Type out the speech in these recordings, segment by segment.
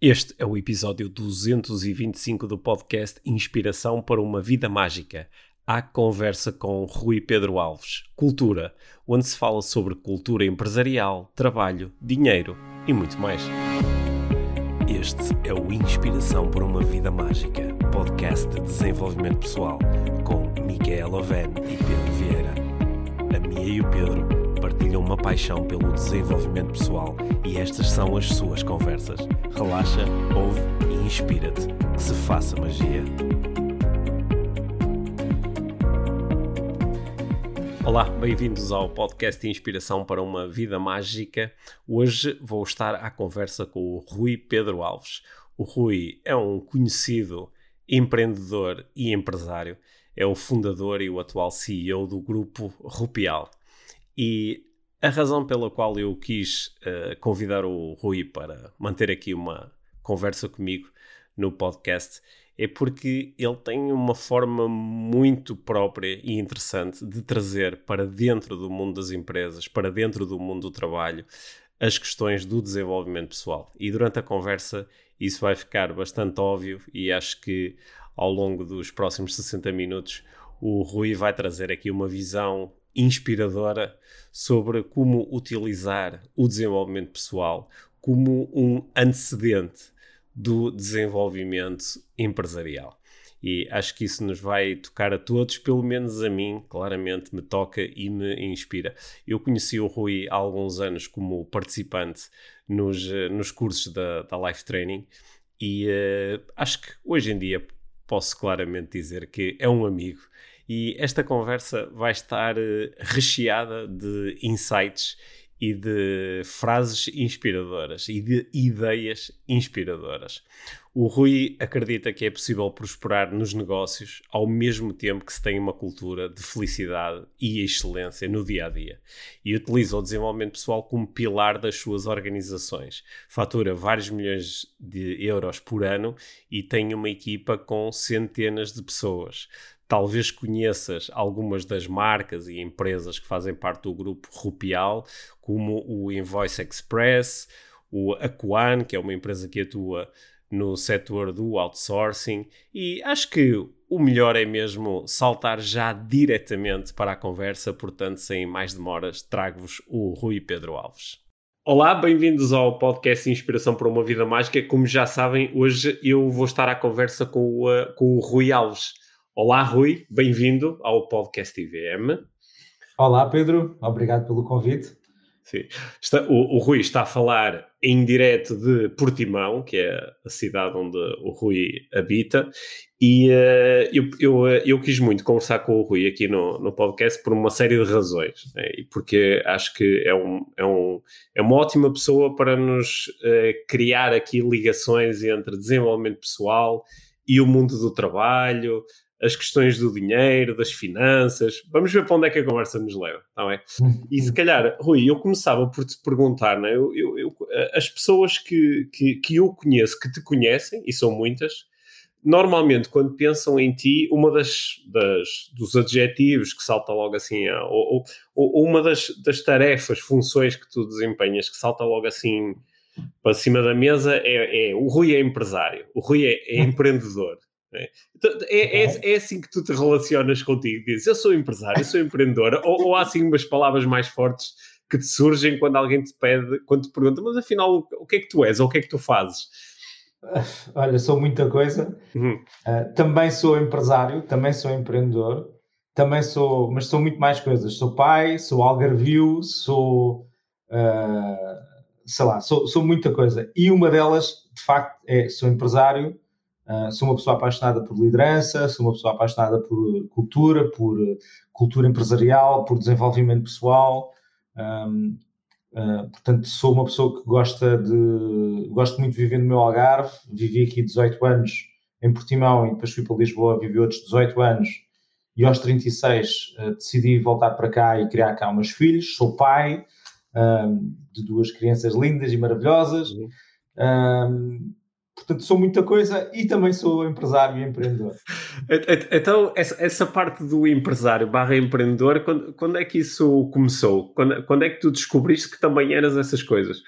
Este é o episódio 225 do podcast Inspiração para uma Vida Mágica. A conversa com Rui Pedro Alves, Cultura, onde se fala sobre cultura empresarial, trabalho, dinheiro e muito mais. Este é o Inspiração para uma Vida Mágica, podcast de desenvolvimento pessoal, com Micaela Oven e Pedro Vieira. A Mia e o Pedro partilham uma paixão pelo desenvolvimento pessoal e estas são as suas conversas. Relaxa, ouve e inspira-te. Que se faça magia. Olá, bem-vindos ao podcast Inspiração para uma Vida Mágica. Hoje vou estar à conversa com o Rui Pedro Alves. O Rui é um conhecido empreendedor e empresário. É o fundador e o atual CEO do grupo Rupial. E a razão pela qual eu quis uh, convidar o Rui para manter aqui uma conversa comigo no podcast é porque ele tem uma forma muito própria e interessante de trazer para dentro do mundo das empresas, para dentro do mundo do trabalho, as questões do desenvolvimento pessoal. E durante a conversa isso vai ficar bastante óbvio e acho que ao longo dos próximos 60 minutos o Rui vai trazer aqui uma visão inspiradora sobre como utilizar o desenvolvimento pessoal como um antecedente do desenvolvimento empresarial. E acho que isso nos vai tocar a todos, pelo menos a mim, claramente me toca e me inspira. Eu conheci o Rui há alguns anos como participante nos, nos cursos da, da Life Training e uh, acho que hoje em dia posso claramente dizer que é um amigo e esta conversa vai estar uh, recheada de insights e de frases inspiradoras e de ideias inspiradoras. O Rui acredita que é possível prosperar nos negócios ao mesmo tempo que se tem uma cultura de felicidade e excelência no dia a dia e utiliza o desenvolvimento pessoal como pilar das suas organizações. Fatura vários milhões de euros por ano e tem uma equipa com centenas de pessoas talvez conheças algumas das marcas e empresas que fazem parte do grupo Rupial, como o Invoice Express, o Aquan, que é uma empresa que atua no setor do outsourcing, e acho que o melhor é mesmo saltar já diretamente para a conversa, portanto, sem mais demoras, trago-vos o Rui Pedro Alves. Olá, bem-vindos ao podcast Inspiração para uma Vida Mágica. Como já sabem, hoje eu vou estar à conversa com o, com o Rui Alves. Olá, Rui, bem-vindo ao podcast IVM. Olá, Pedro, obrigado pelo convite. Sim. Está, o, o, Rui está a falar em direto de Portimão, que é a cidade onde o Rui habita, e uh, eu, eu, eh, eu, quis muito conversar com o Rui aqui no, no podcast por uma série de razões, né? e porque acho que é, um, é, um, é uma ótima pessoa para nos uh, criar aqui ligações entre desenvolvimento pessoal e o mundo do trabalho, as questões do dinheiro, das finanças. Vamos ver para onde é que a conversa nos leva, está bem? E se calhar, Rui, eu começava por te perguntar, né? eu, eu, eu, as pessoas que, que, que eu conheço, que te conhecem, e são muitas, normalmente quando pensam em ti, uma das, das dos adjetivos que salta logo assim, ou, ou, ou uma das, das tarefas, funções que tu desempenhas que salta logo assim para cima da mesa é, é o Rui é empresário, o Rui é, é empreendedor. É, então, é, é, é, assim que tu te relacionas contigo, dizes eu sou empresário, eu sou empreendedora, ou, ou há assim umas palavras mais fortes que te surgem quando alguém te pede, quando te pergunta, mas afinal o que é que tu és ou o que é que tu fazes? Olha, sou muita coisa. Uhum. Uh, também sou empresário, também sou empreendedor, também sou, mas sou muito mais coisas. Sou pai, sou algarvio, sou, uh, sei lá, sou, sou muita coisa. E uma delas, de facto, é sou empresário, Uh, sou uma pessoa apaixonada por liderança, sou uma pessoa apaixonada por cultura, por cultura empresarial, por desenvolvimento pessoal. Um, uh, ah, portanto, sou uma pessoa que gosta de. Gosto muito de viver no meu Algarve. Vivi aqui 18 anos em Portimão e depois fui para Lisboa, vivi outros 18 anos. E aos 36 uh, decidi voltar para cá e criar cá meus filhos. Sou pai de duas crianças lindas e maravilhosas. Uhum. Um, Portanto, sou muita coisa e também sou empresário e empreendedor. Então, essa, essa parte do empresário barra empreendedor, quando, quando é que isso começou? Quando, quando é que tu descobriste que também eras essas coisas?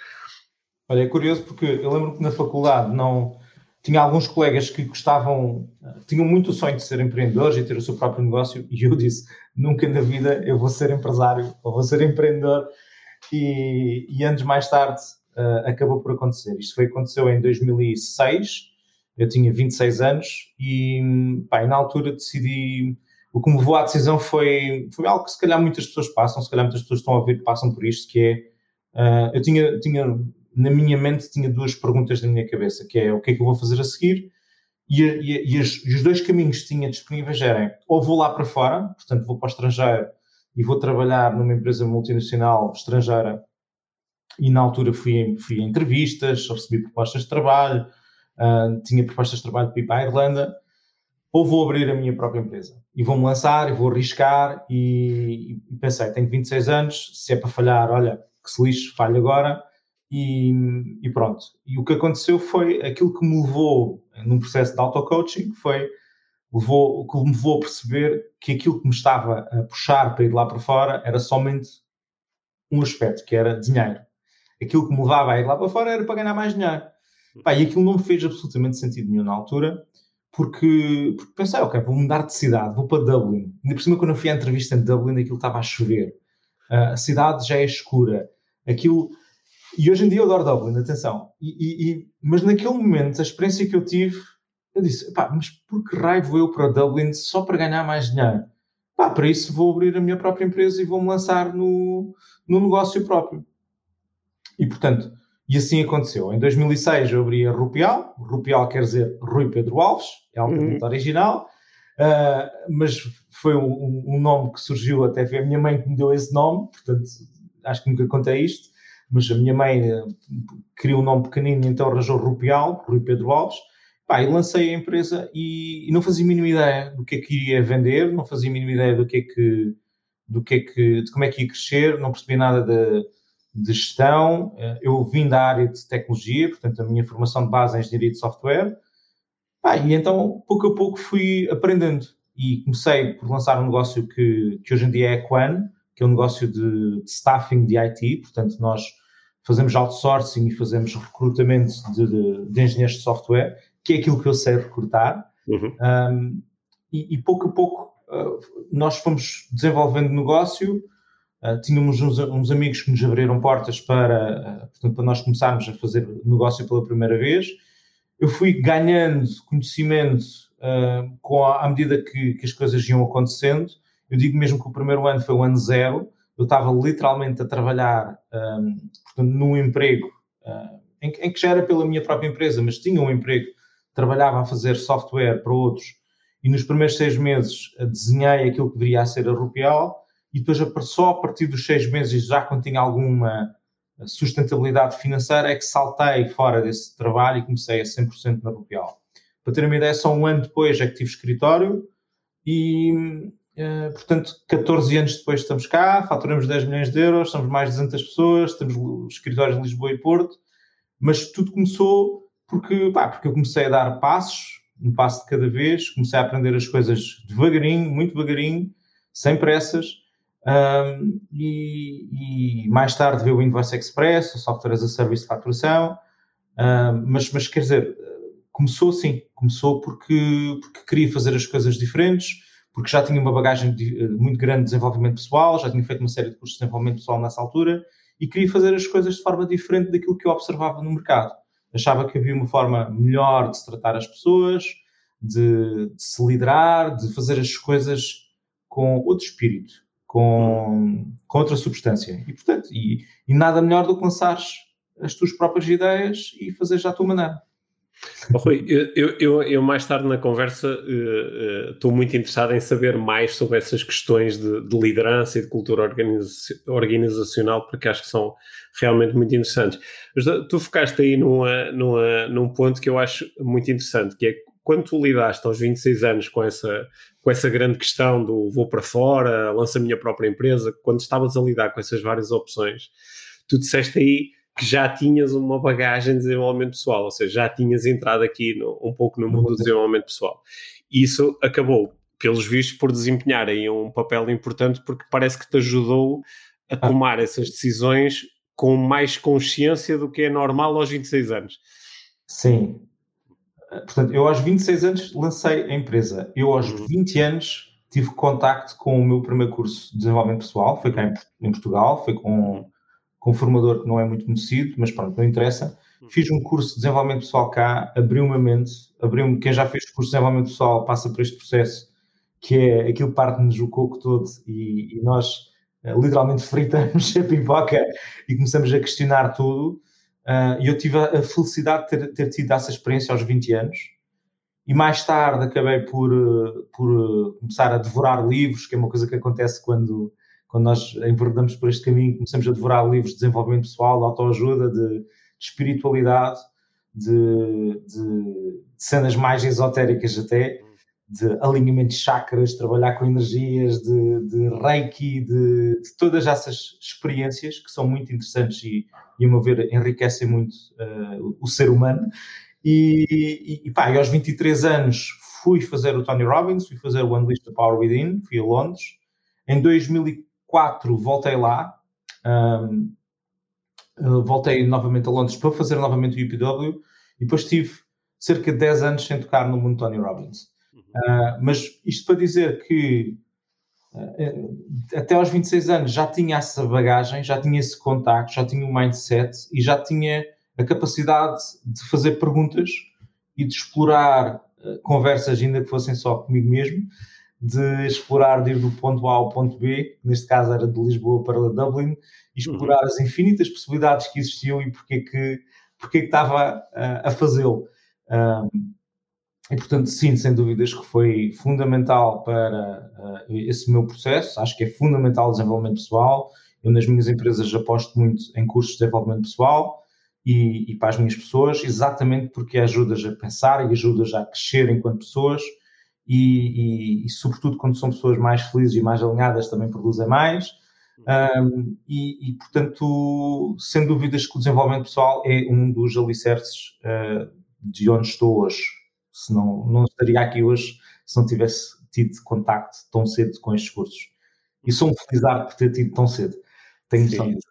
Olha, é curioso porque eu lembro que na faculdade não tinha alguns colegas que gostavam, tinham muito o sonho de ser empreendedores e ter o seu próprio negócio, e eu disse: nunca na vida eu vou ser empresário ou vou ser empreendedor. E, e anos mais tarde uh, acabou por acontecer. Isto foi, aconteceu em 2006, eu tinha 26 anos, e, pá, na altura decidi. O que me levou à decisão foi, foi algo que se calhar muitas pessoas passam, se calhar muitas pessoas estão a ouvir passam por isto, que é. Uh, eu tinha, tinha na minha mente tinha duas perguntas na minha cabeça, que é o que é que eu vou fazer a seguir e, e, e, os, e os, dois caminhos que tinha disponíveis eram ou vou lá para fora, portanto vou para o estrangeiro e vou trabalhar numa empresa multinacional estrangeira e na altura fui, fui a entrevistas, recebi propostas de trabalho, uh, tinha propostas de trabalho para ir para a Irlanda, ou vou abrir a minha própria empresa e vou-me lançar e vou arriscar e, e pensei, tenho 26 anos, se é para falhar, olha, que se lixe, falho agora, e, e, pronto. E o que aconteceu foi aquilo que me levou num processo de auto-coaching, foi levou, que me levou a perceber que aquilo que me estava a puxar para ir lá para fora era somente um aspecto, que era dinheiro. Aquilo que me levava a ir lá para fora era para ganhar mais dinheiro. Pá, e aquilo não me fez absolutamente sentido nenhum na altura, porque, porque pensei, ok, vou mudar de cidade, vou para Dublin. Ainda por cima, quando eu fui à entrevista em Dublin, aquilo estava a chover. Uh, a cidade já é escura. Aquilo e hoje em dia eu adoro Dublin, atenção. E, e, e, mas naquele momento, a experiência que eu tive, eu disse: pá, mas por que raio vou eu para Dublin só para ganhar mais dinheiro? Pá, para isso vou abrir a minha própria empresa e vou-me lançar no, no negócio próprio. E portanto, e assim aconteceu. Em 2006 eu abri a Rupial. Rupial quer dizer Rui Pedro Alves, é altamente uhum. original. Uh, mas foi um, um, nome que surgiu até foi a minha mãe que me deu esse nome, portanto acho que nunca contei isto mas a minha mãe eh, criou um nome pequenino, então arranjou Rupial, Rui Pedro Alves, pá, e lancei a empresa e, e, não fazia a mínima ideia do que é que iria vender, não fazia a mínima ideia do que é que, do que, é que de como é que ia crescer, não percebia nada de, de gestão, eh, eu vim da área de tecnologia, portanto a minha formação de base é engenharia de software, pá, e então pouco a pouco fui aprendendo e comecei por lançar um negócio que, que hoje em dia é a Quan, que é um negócio de, de staffing de IT, portanto nós fazemos outsourcing e fazemos recrutamento de, de, de, engenheiros de software, que é aquilo que eu sei recrutar. Uhum. Um, e, e, pouco a pouco uh, nós fomos desenvolvendo negócio. Uh, tínhamos uns, uns, amigos que nos abriram portas para, uh, portanto, para nós começarmos a fazer negócio pela primeira vez. Eu fui ganhando conhecimento com a, à medida que, que, as coisas iam acontecendo. Eu digo mesmo que o primeiro ano foi o ano zero eu estava literalmente a trabalhar um, portanto, num emprego uh, em, em, que já era pela minha própria empresa, mas tinha um emprego, trabalhava a fazer software para outros e nos primeiros seis meses uh, desenhei aquilo que viria a ser a Rupial e depois só a partir dos seis meses, já quando tinha alguma uh, sustentabilidade financeira, é que saltei fora desse trabalho e comecei a 100% na Rupial. Para ter uma ideia, só um ano depois é que tive escritório e, Uh, portanto, 14 anos depois estamos cá, faturamos 10 milhões de euros, somos mais de 200 pessoas, temos escritórios em Lisboa e Porto, mas tudo começou porque, pá, porque eu comecei a dar passos, um passo de cada vez, comecei a aprender as coisas devagarinho, muito devagarinho, sem pressas, um, e, e, mais tarde veio o Invoice Express, o Software as a Service de faturação, um, mas, mas quer dizer, começou assim, começou porque, porque queria fazer as coisas diferentes, porque já tinha uma bagagem de, eh, muito grande de desenvolvimento pessoal, já tinha feito uma série de cursos de desenvolvimento pessoal nessa altura e queria fazer as coisas de forma diferente daquilo que eu observava no mercado. Achava que havia uma forma melhor de se tratar as pessoas, de, de se liderar, de fazer as coisas com outro espírito, com, com outra substância. E, portanto, e, e nada melhor do que lançares as tuas próprias ideias e fazeres à tua maneira. Oh, Rui, eu, eu, eu, mais tarde na conversa uh, uh, estou muito interessado em saber mais sobre essas questões de, de liderança e de cultura organiza organizacional, porque acho que são realmente muito interessantes. Mas tu focaste aí numa, numa, num ponto que eu acho muito interessante, que é quando tu lidaste aos 26 anos com essa, com essa grande questão do vou para fora, lanço a minha própria empresa, quando estavas a lidar com essas várias opções, tu disseste aí que já tinhas uma bagagem de desenvolvimento pessoal, ou seja, já tinhas entrado aqui no, um pouco no mundo do desenvolvimento pessoal. E isso acabou, pelos vistos, por desempenhar aí um papel importante porque parece que te ajudou a ah. tomar essas decisões com mais consciência do que é normal aos 26 anos. Sim. Portanto, eu aos 26 anos lancei a empresa. Eu aos uhum. 20 anos tive contacto com o meu primeiro curso de desenvolvimento pessoal, foi cá em, em Portugal, foi com, com um formador que não é muito conhecido, mas pronto, não interessa. Uhum. Fiz um curso de desenvolvimento pessoal cá, abriu-me a mente, abriu-me, quem já fez curso de desenvolvimento pessoal passa por este processo, que é aquilo parte-nos o coco todo e, e nós uh, literalmente fritamos a pipoca e começamos a questionar tudo. Uh, e eu tive a, felicidade de ter, ter tido essa experiência aos 20 anos, e mais tarde acabei por, eh, por eh, começar a devorar livros, que é uma coisa que acontece quando, quando nós enverdamos por este caminho, começamos a devorar livros de desenvolvimento pessoal, de autoajuda, de, de espiritualidade, de, de, de, cenas mais esotéricas até, de alinhamento de chakras, trabalhar com energias, de, de reiki, de, de, todas essas experiências que são muito interessantes e, e a meu ver, enriquecem muito uh, o ser humano. E, e, pá, e aos 23 anos fui fazer o Tony Robbins, fui fazer o Unleash the Power Within, fui a Londres. Em 2004 voltei lá, um, voltei novamente a Londres para fazer novamente o UPW e depois tive cerca de 10 anos sem tocar no mundo Tony Robbins. Uh, mas isto para dizer que uh, até aos 26 anos já tinha essa bagagem, já tinha esse contacto, já tinha o um mindset e já tinha a capacidade de fazer perguntas e de explorar uh, conversas, ainda que fossem só comigo mesmo, de explorar, de ir do ponto A ao ponto B, neste caso era de Lisboa para Dublin, e explorar uhum. as infinitas possibilidades que existiam e porque que, porque que estava uh, a fazê-lo. Um, e, portanto, sim, sem dúvidas que foi fundamental para uh, esse meu processo. Acho que é fundamental o desenvolvimento pessoal. Eu, nas minhas empresas, aposto muito em cursos de desenvolvimento pessoal e, e, para as minhas pessoas, exatamente porque ajudas a pensar e ajudas a crescer enquanto pessoas e, e, e, sobretudo quando são pessoas mais felizes e mais alinhadas também produzem mais um, e, portanto sem dúvidas que o desenvolvimento pessoal é um dos alicerces uh, de onde estou hoje se não, estaria aqui hoje se não tivesse tido contacto tão cedo com estes cursos. E sou um felizardo por ter tido tão cedo. Tenho noção disso.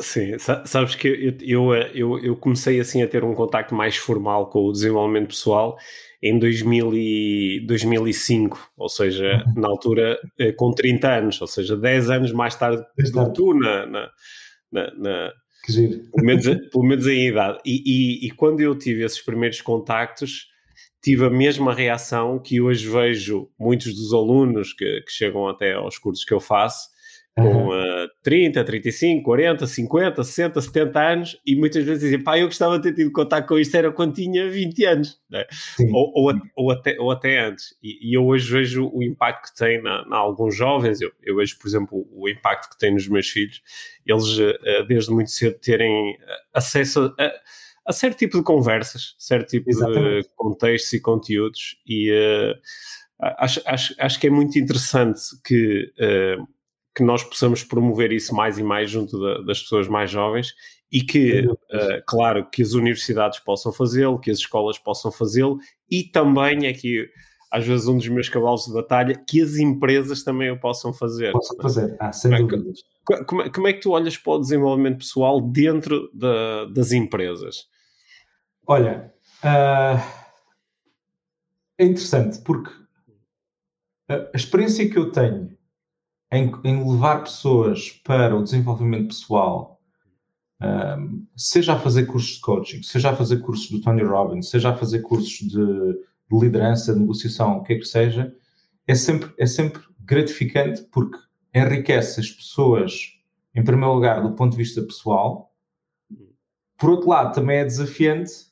Sim, sabes que eu, eu, eu, eu, comecei assim a ter um contacto mais formal com o desenvolvimento pessoal em 2000 e, 2005, ou seja, uhum. na altura eh, com 30 anos, ou seja, 10 anos mais tarde do que tu na, na, na, na pelo, menos, pelo menos em idade. E, e, e quando eu tive esses primeiros contactos, tive a mesma reação que hoje vejo muitos dos alunos que, que chegam até aos cursos que eu faço, com uh, 30, 35, 40, 50, 60, 70 anos e muitas vezes dizem, pá, eu gostava de ter tido contato com isto era quando tinha 20 anos, né? ou, ou, ou, até, ou até antes. E, e, eu hoje vejo o impacto que tem na, na alguns jovens, eu, eu, vejo, por exemplo, o impacto que tem nos meus filhos, eles uh, desde muito cedo terem acesso a, a, certo tipo de conversas, certo tipo Exatamente. de contextos e conteúdos e uh, acho, acho, acho que é muito interessante que uh, que nós possamos promover isso mais e mais junto da, das pessoas mais jovens e que, uh, claro, que as universidades possam fazê-lo, que as escolas possam fazê-lo e também aqui, é às vezes, um dos meus cavalos de batalha, que as empresas também o possam fazer. Possam fazer, ah, sem como dúvidas. É, como, como, é que tu olhas para o desenvolvimento pessoal dentro da, das empresas? Olha, uh, é interessante porque a experiência que eu tenho em, em levar pessoas para o desenvolvimento pessoal, um, seja a fazer cursos de coaching, seja a fazer cursos do Tony Robbins, seja a fazer cursos de, de liderança, de negociação, o que é que seja, é sempre, é sempre gratificante porque enriquece as pessoas, em primeiro lugar, do ponto de vista pessoal. Por outro lado, também é desafiante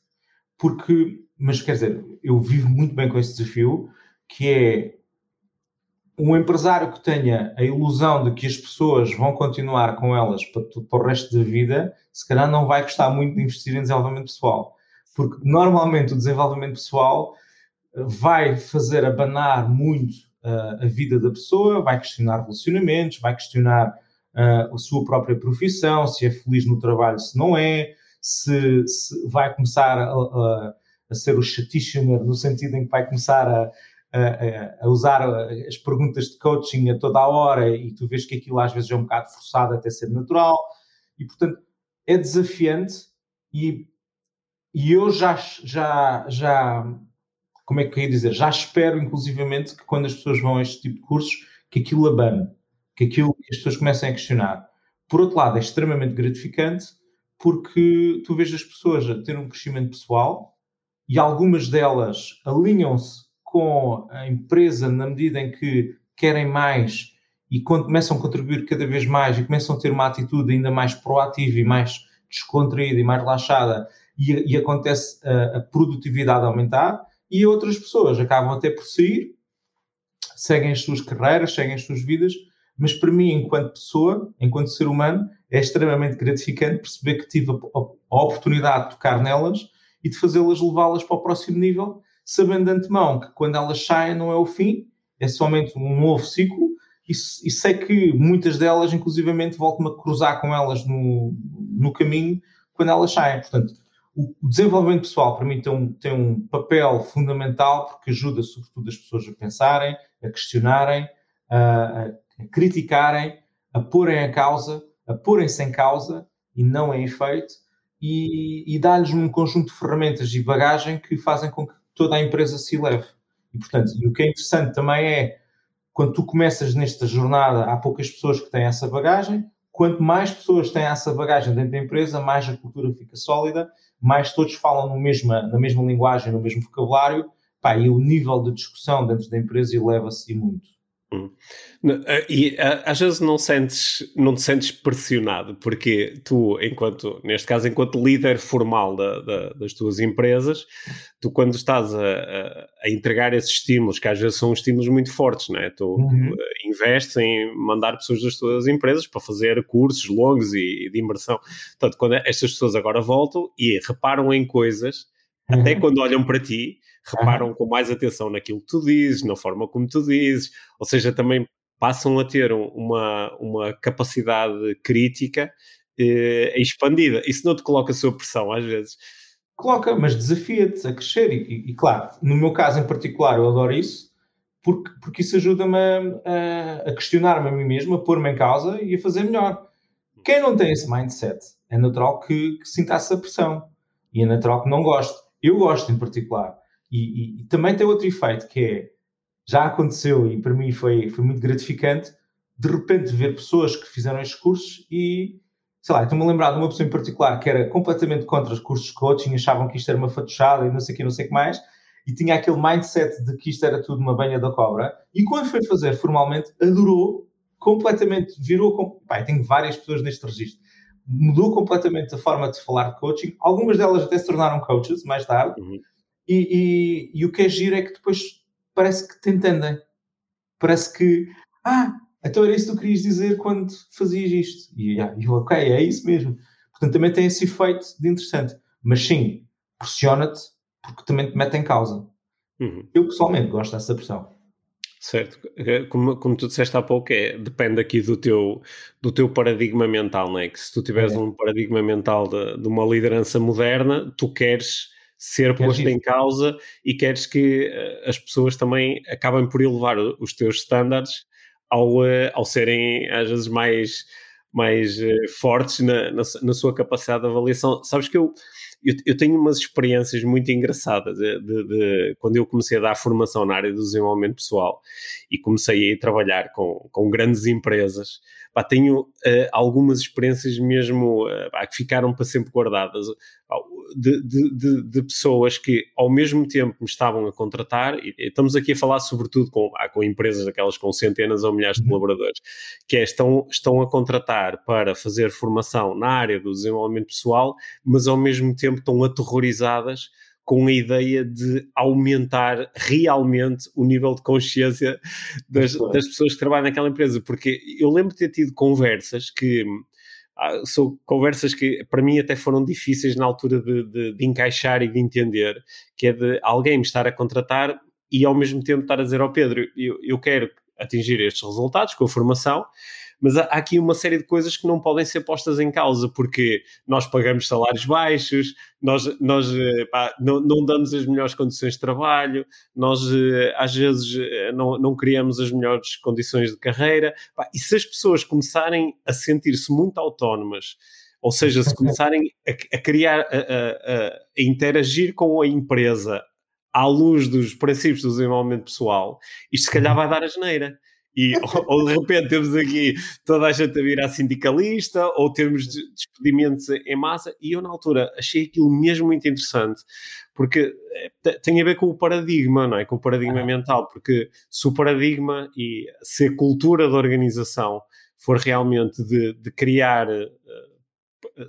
porque, mas quer dizer, eu vivo muito bem com esse desafio, que é um empresário que tenha a ilusão de que as pessoas vão continuar com elas para, para, o resto da vida, se calhar não vai gostar muito de investir em desenvolvimento pessoal. Porque normalmente o desenvolvimento pessoal eh, vai fazer abanar muito uh, a vida da pessoa, vai questionar relacionamentos, vai questionar uh, a sua própria profissão, se é feliz no trabalho, se não é, se, se vai começar a, a, a ser o chatitioner no sentido em que vai começar a a, usar as perguntas de coaching a toda a hora e tu vês que aquilo às vezes é um bocado forçado até ser natural e portanto é desafiante e, e eu já, já, já, como é que eu ia dizer, já espero inclusivamente que quando as pessoas vão a este tipo de cursos, que aquilo abane, que aquilo que as pessoas comecem a questionar. Por outro lado, é extremamente gratificante porque tu vês as pessoas a ter um crescimento pessoal e algumas delas alinham-se com a empresa na medida em que querem mais e começam a contribuir cada vez mais e começam a ter uma atitude ainda mais proativa e mais descontraída e mais relaxada e, e acontece a, a, produtividade aumentar e outras pessoas acabam até por sair, seguem as suas carreiras, seguem as suas vidas, mas para mim, enquanto pessoa, enquanto ser humano, é extremamente gratificante perceber que tive a, a, oportunidade de tocar nelas e de fazê-las levá-las para o próximo nível, sabendo de antemão que quando elas saem não é o fim, é somente um novo ciclo e, e sei que muitas delas, inclusivamente, volto-me a cruzar com elas no, no caminho quando elas saem. Portanto, o, o desenvolvimento pessoal para mim tem um, tem um papel fundamental porque ajuda sobretudo as pessoas a pensarem, a questionarem, a, a criticarem, a porem a causa, a porem-se em causa e não em efeito, e, e dá-lhes um conjunto de ferramentas e bagagem que fazem com que toda a empresa se leve. E, portanto, o que é interessante também é, quando tu começas nesta jornada, há poucas pessoas que têm essa bagagem, quanto mais pessoas têm essa bagagem dentro da empresa, mais a cultura fica sólida, mais todos falam no mesma, na mesma linguagem, no mesmo vocabulário, pá, e o nível de discussão dentro da empresa eleva-se muito. Hum. Eh, e eh, às vezes não sentes, não te sentes pressionado, porque tu, enquanto, neste caso, enquanto líder formal da, da, das tuas empresas, tu quando estás a, a, a, entregar esses estímulos, que às vezes são estímulos muito fortes, não é? Tu uhum. Eh, investes em mandar pessoas das tuas empresas para fazer cursos longos e, e de imersão. Portanto, quando estas pessoas agora voltam e reparam em coisas. Até quando olham para ti, reparam com mais atenção naquilo que tu dizes, na forma como tu dizes, ou seja, também passam a ter uma, uma capacidade crítica eh, expandida. Isso não te coloca sob pressão, às vezes? Coloca, mas desafia-te a crescer. E, e, e, claro, no meu caso em particular, eu adoro isso, porque, porque isso ajuda-me a, a questionar-me a mim mesmo, a pôr-me em causa e a fazer melhor. Quem não tem esse mindset, é natural que, que sinta essa pressão. E é natural que não goste. Eu gosto em particular. E, e, e, também tem outro efeito que é, já aconteceu e para mim foi, foi muito gratificante, de repente ver pessoas que fizeram estes cursos e, sei lá, estou-me a lembrar de uma pessoa em particular que era completamente contra os cursos de coaching, achavam que isto era uma fatuchada e não sei o que, não sei o que mais, e tinha aquele mindset de que isto era tudo uma banha da cobra, e quando foi fazer formalmente, adorou completamente, virou, com... Pai, tenho várias pessoas neste registro, mudou completamente a forma de falar de coaching, algumas delas até se tornaram coaches mais tarde, uhum e, e, e, o que é giro é que depois parece que te entendem. Parece que, ah, então era isso que tu querias dizer quando fazias isto. E ah, eu, ok, é isso mesmo. Portanto, também tem esse efeito de interessante. Mas sim, pressiona-te porque também te mete em causa. Uhum. Eu pessoalmente gosto dessa pressão. Certo, é, como, como tu disseste há pouco, é, depende aqui do teu, do teu paradigma mental, não é? Que se tu tiveres é. um paradigma mental de, de uma liderança moderna, tu queres ser posto em causa e queres que uh, as pessoas também acabem por elevar os teus estándares ao, uh, ao serem às vezes mais, mais fortes na, na, na, sua capacidade de avaliação. Sabes que eu, eu, eu tenho umas experiências muito engraçadas de, de, de, quando eu comecei a dar formação na área do desenvolvimento pessoal e comecei a trabalhar com, com grandes empresas pá, tenho uh, algumas experiências mesmo uh, pá, que ficaram para sempre guardadas de, de, de, pessoas que ao mesmo tempo me estavam a contratar, e, estamos aqui a falar sobretudo com, ah, com empresas aquelas com centenas ou milhares de uhum. colaboradores, que é, estão, estão a contratar para fazer formação na área do desenvolvimento pessoal, mas ao mesmo tempo estão aterrorizadas com a ideia de aumentar realmente o nível de consciência das, das pessoas que trabalham naquela empresa. Porque eu lembro de ter tido conversas que são conversas que para mim até foram difíceis na altura de, de, de, encaixar e de entender, que é de alguém me estar a contratar e ao mesmo tempo estar a dizer ao Pedro, eu, eu quero atingir estes resultados com a formação, mas há aqui uma série de coisas que não podem ser postas em causa, porque nós pagamos salários baixos, nós, nós eh, pá, não, não, damos as melhores condições de trabalho, nós eh, às vezes eh, não, não criamos as melhores condições de carreira. Pá, e se as pessoas começarem a sentir-se muito autónomas, Ou seja, se começarem a, a criar, a, a, a, interagir com a empresa à luz dos princípios do desenvolvimento pessoal, isto se calhar vai dar a geneira. E, ou, ou, de repente temos aqui toda a gente a virar sindicalista, ou temos despedimentos em massa, e eu na altura achei aquilo mesmo muito interessante, porque eh, tem a ver com o paradigma, não é? Com o paradigma mental, porque se o paradigma e se a cultura da organização for realmente de, de criar uh,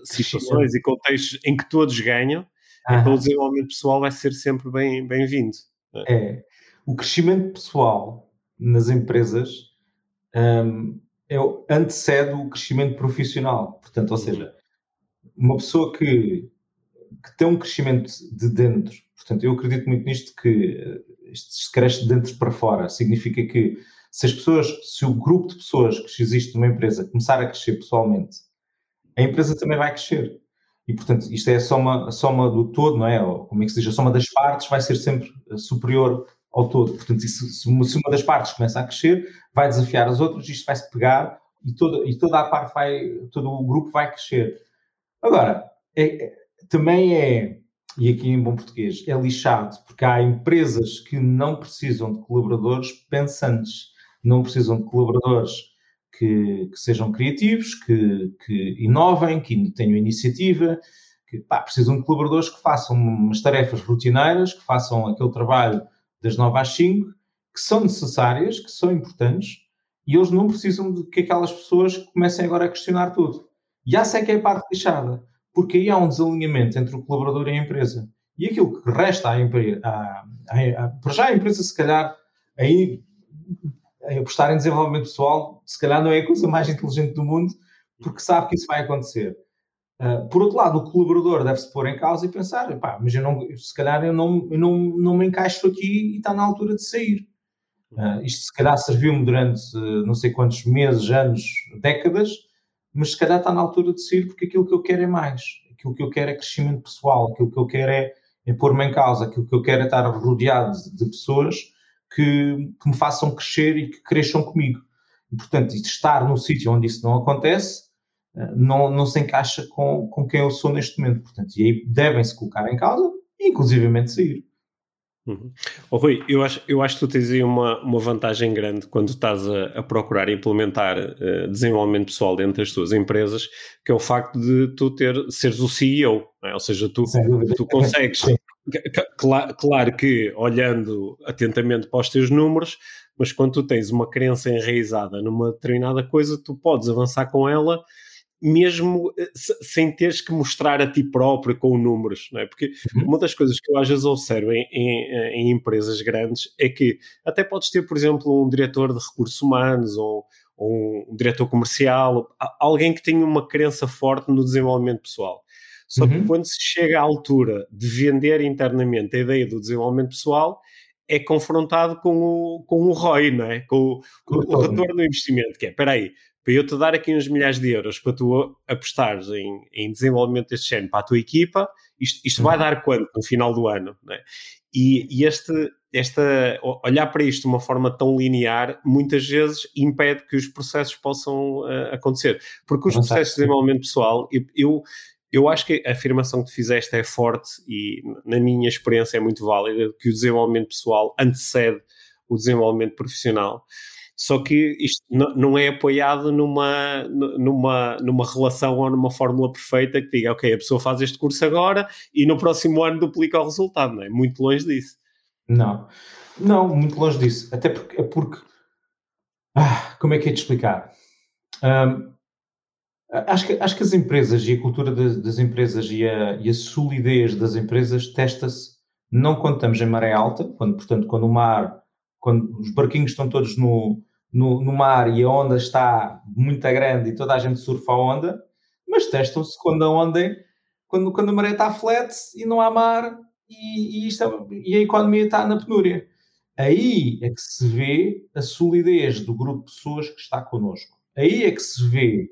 situações e contextos em que todos ganham, então o desenvolvimento pessoal vai ser sempre bem-vindo. Bem é? é. O crescimento pessoal nas empresas um, é, antecede o crescimento profissional. Portanto, ou uhum. seja, uma pessoa que, que tem um crescimento de dentro, portanto, eu acredito muito nisto que eh, isto se cresce de dentro para fora. Significa que se as pessoas, se o grupo de pessoas que existe numa empresa começar a crescer pessoalmente, a empresa também vai crescer. E, portanto, isto é a soma, a soma do todo, não é? Ou, como é que se diz? A soma das partes vai ser sempre eh, superior ao todo. Portanto, se, se, uma, se uma das partes começa a crescer, vai desafiar as outras, isto vai-se pegar e toda, e toda a parte vai, todo o grupo vai crescer. Agora, é, é, também é, e aqui em bom português, é lixado, porque há empresas que não precisam de colaboradores pensantes, não precisam de colaboradores que, que sejam criativos, que, que, inovem, que tenham iniciativa, que pá, precisam de colaboradores que façam umas tarefas rotineiras, que façam aquele trabalho das 9 às 5, que são necessárias, que são importantes, e eles não precisam de que aquelas pessoas comecem agora a questionar tudo. E essa é que é a parte deixada, porque aí há um desalinhamento entre o colaborador e a empresa. E aquilo que resta à empresa, para já a empresa, se calhar, aí apostar em desenvolvimento pessoal, se calhar não é a coisa mais inteligente do mundo, porque sabe que isso vai acontecer. Uh, por outro lado, o colaborador deve-se pôr em causa e pensar, pá, mas eu não, se calhar eu não, eu não, não me encaixo aqui e está na altura de sair. Uh, isto se calhar serviu-me durante uh, não sei quantos meses, anos, décadas, mas se calhar está na altura de sair porque aquilo que eu quero é mais. Aquilo que eu quero é crescimento pessoal, aquilo que eu quero é, é pôr-me em causa, aquilo que eu quero é estar rodeado de, de pessoas que, que, me façam crescer e que cresçam comigo. E, portanto, estar num sítio onde isso não acontece não, não se encaixa com, com quem eu sou neste momento. Portanto, e aí devem-se colocar em causa e, inclusivamente, sair. Uhum. Oh, Rui, eu acho, eu acho que tu tens aí uma, uma vantagem grande quando estás a, a procurar implementar uh, desenvolvimento pessoal dentro das tuas empresas, que é o facto de tu ter, seres o CEO, é? ou seja, tu, tu consegues Claro, claro, que olhando atentamente para os teus números, mas quando tu tens uma crença enraizada numa determinada coisa, tu podes avançar com ela mesmo eh, sem teres que mostrar a ti próprio com números, não é? Porque uhum. uma das coisas que eu às vezes observo em, em, eh, em, empresas grandes é que até podes ter, por exemplo, um diretor de recursos humanos ou, ou um diretor comercial, alguém que tenha uma crença forte no desenvolvimento pessoal. Só que uhum. quando se chega à altura de vender internamente a ideia do desenvolvimento pessoal, é confrontado com o, com o ROI, não é? Com, com o, o retorno do investimento, que é, espera aí, para eu te dar aqui uns milhares de euros para tu apostares em, em desenvolvimento deste género para a tua equipa, isto, isto uhum. vai dar quanto no final do ano? É? E, e, este, esta, olhar para isto de uma forma tão linear, muitas vezes impede que os processos possam uh, acontecer. Porque os processos de desenvolvimento pessoal, eu, eu eu acho que a afirmação que tu fizeste é forte e, na minha experiência, é muito válida, que o desenvolvimento pessoal antecede o desenvolvimento profissional. Só que isto não é apoiado numa, numa, numa relação ou numa fórmula perfeita que diga, ok, a pessoa faz este curso agora e no próximo ano duplica o resultado, não é? Muito longe disso. Não, não, muito longe disso. Até porque, é porque ah, como é que é de explicar? Um, Acho que, acho que as empresas e a cultura das, das empresas e a, e a, solidez das empresas testa-se não quando estamos em maré alta, quando, portanto, quando o mar, quando os barquinhos estão todos no, no, no mar e a onda está muito grande e toda a gente surfa a onda, mas testam-se quando a onda, quando, quando a maré está flat e não há mar e, e, isto é, e a economia está na penúria. Aí é que se vê a solidez do grupo de pessoas que está connosco. Aí é que se vê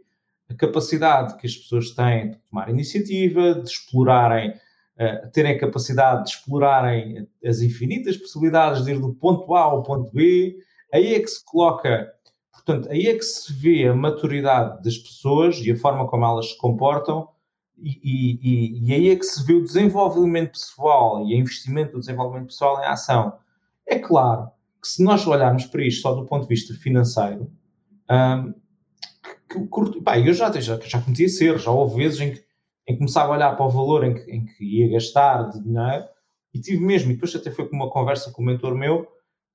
a capacidade que as pessoas têm de tomar iniciativa, de explorarem, uh, terem a capacidade de explorarem as infinitas possibilidades de ir do ponto A ao ponto B, aí é que se coloca, portanto, aí é que se vê a maturidade das pessoas e a forma como elas se comportam, e, e, e aí é que se vê o desenvolvimento pessoal e o investimento do desenvolvimento pessoal em ação. É claro que se nós olharmos para isto só do ponto de vista financeiro, um, que, que, pá, eu já, já, já cometi esse erro, já houve vezes em que, em que começava a olhar para o valor em que, em que ia gastar de dinheiro e tive mesmo, e depois até foi com uma conversa com o mentor meu,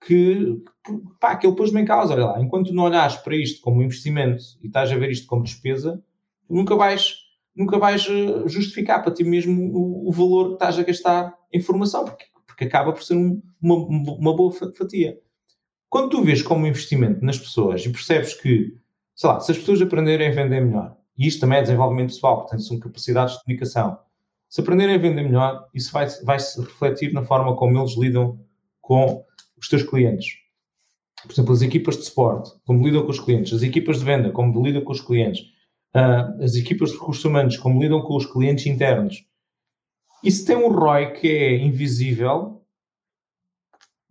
que, pá, que ele pôs-me em causa, olha lá, enquanto não olhas para isto como investimento e estás a ver isto como despesa, nunca vais, nunca vais eh, justificar para ti mesmo o, o valor que estás a gastar em formação, porque, porque acaba por ser um, uma, uma boa fatia. Quando tu vês como investimento nas pessoas e percebes que, sei lá, se as pessoas aprenderem a vender melhor, e isto também é desenvolvimento pessoal, portanto são capacidades de comunicação, se aprenderem a vender melhor, isso vai, vai se refletir na forma como eles lidam com os teus clientes. Por exemplo, as equipas de suporte, como lidam com os clientes, as equipas de venda, como lidam com os clientes, uh, as equipas de recursos humanos, como lidam com os clientes internos. Isso tem um ROI que é invisível,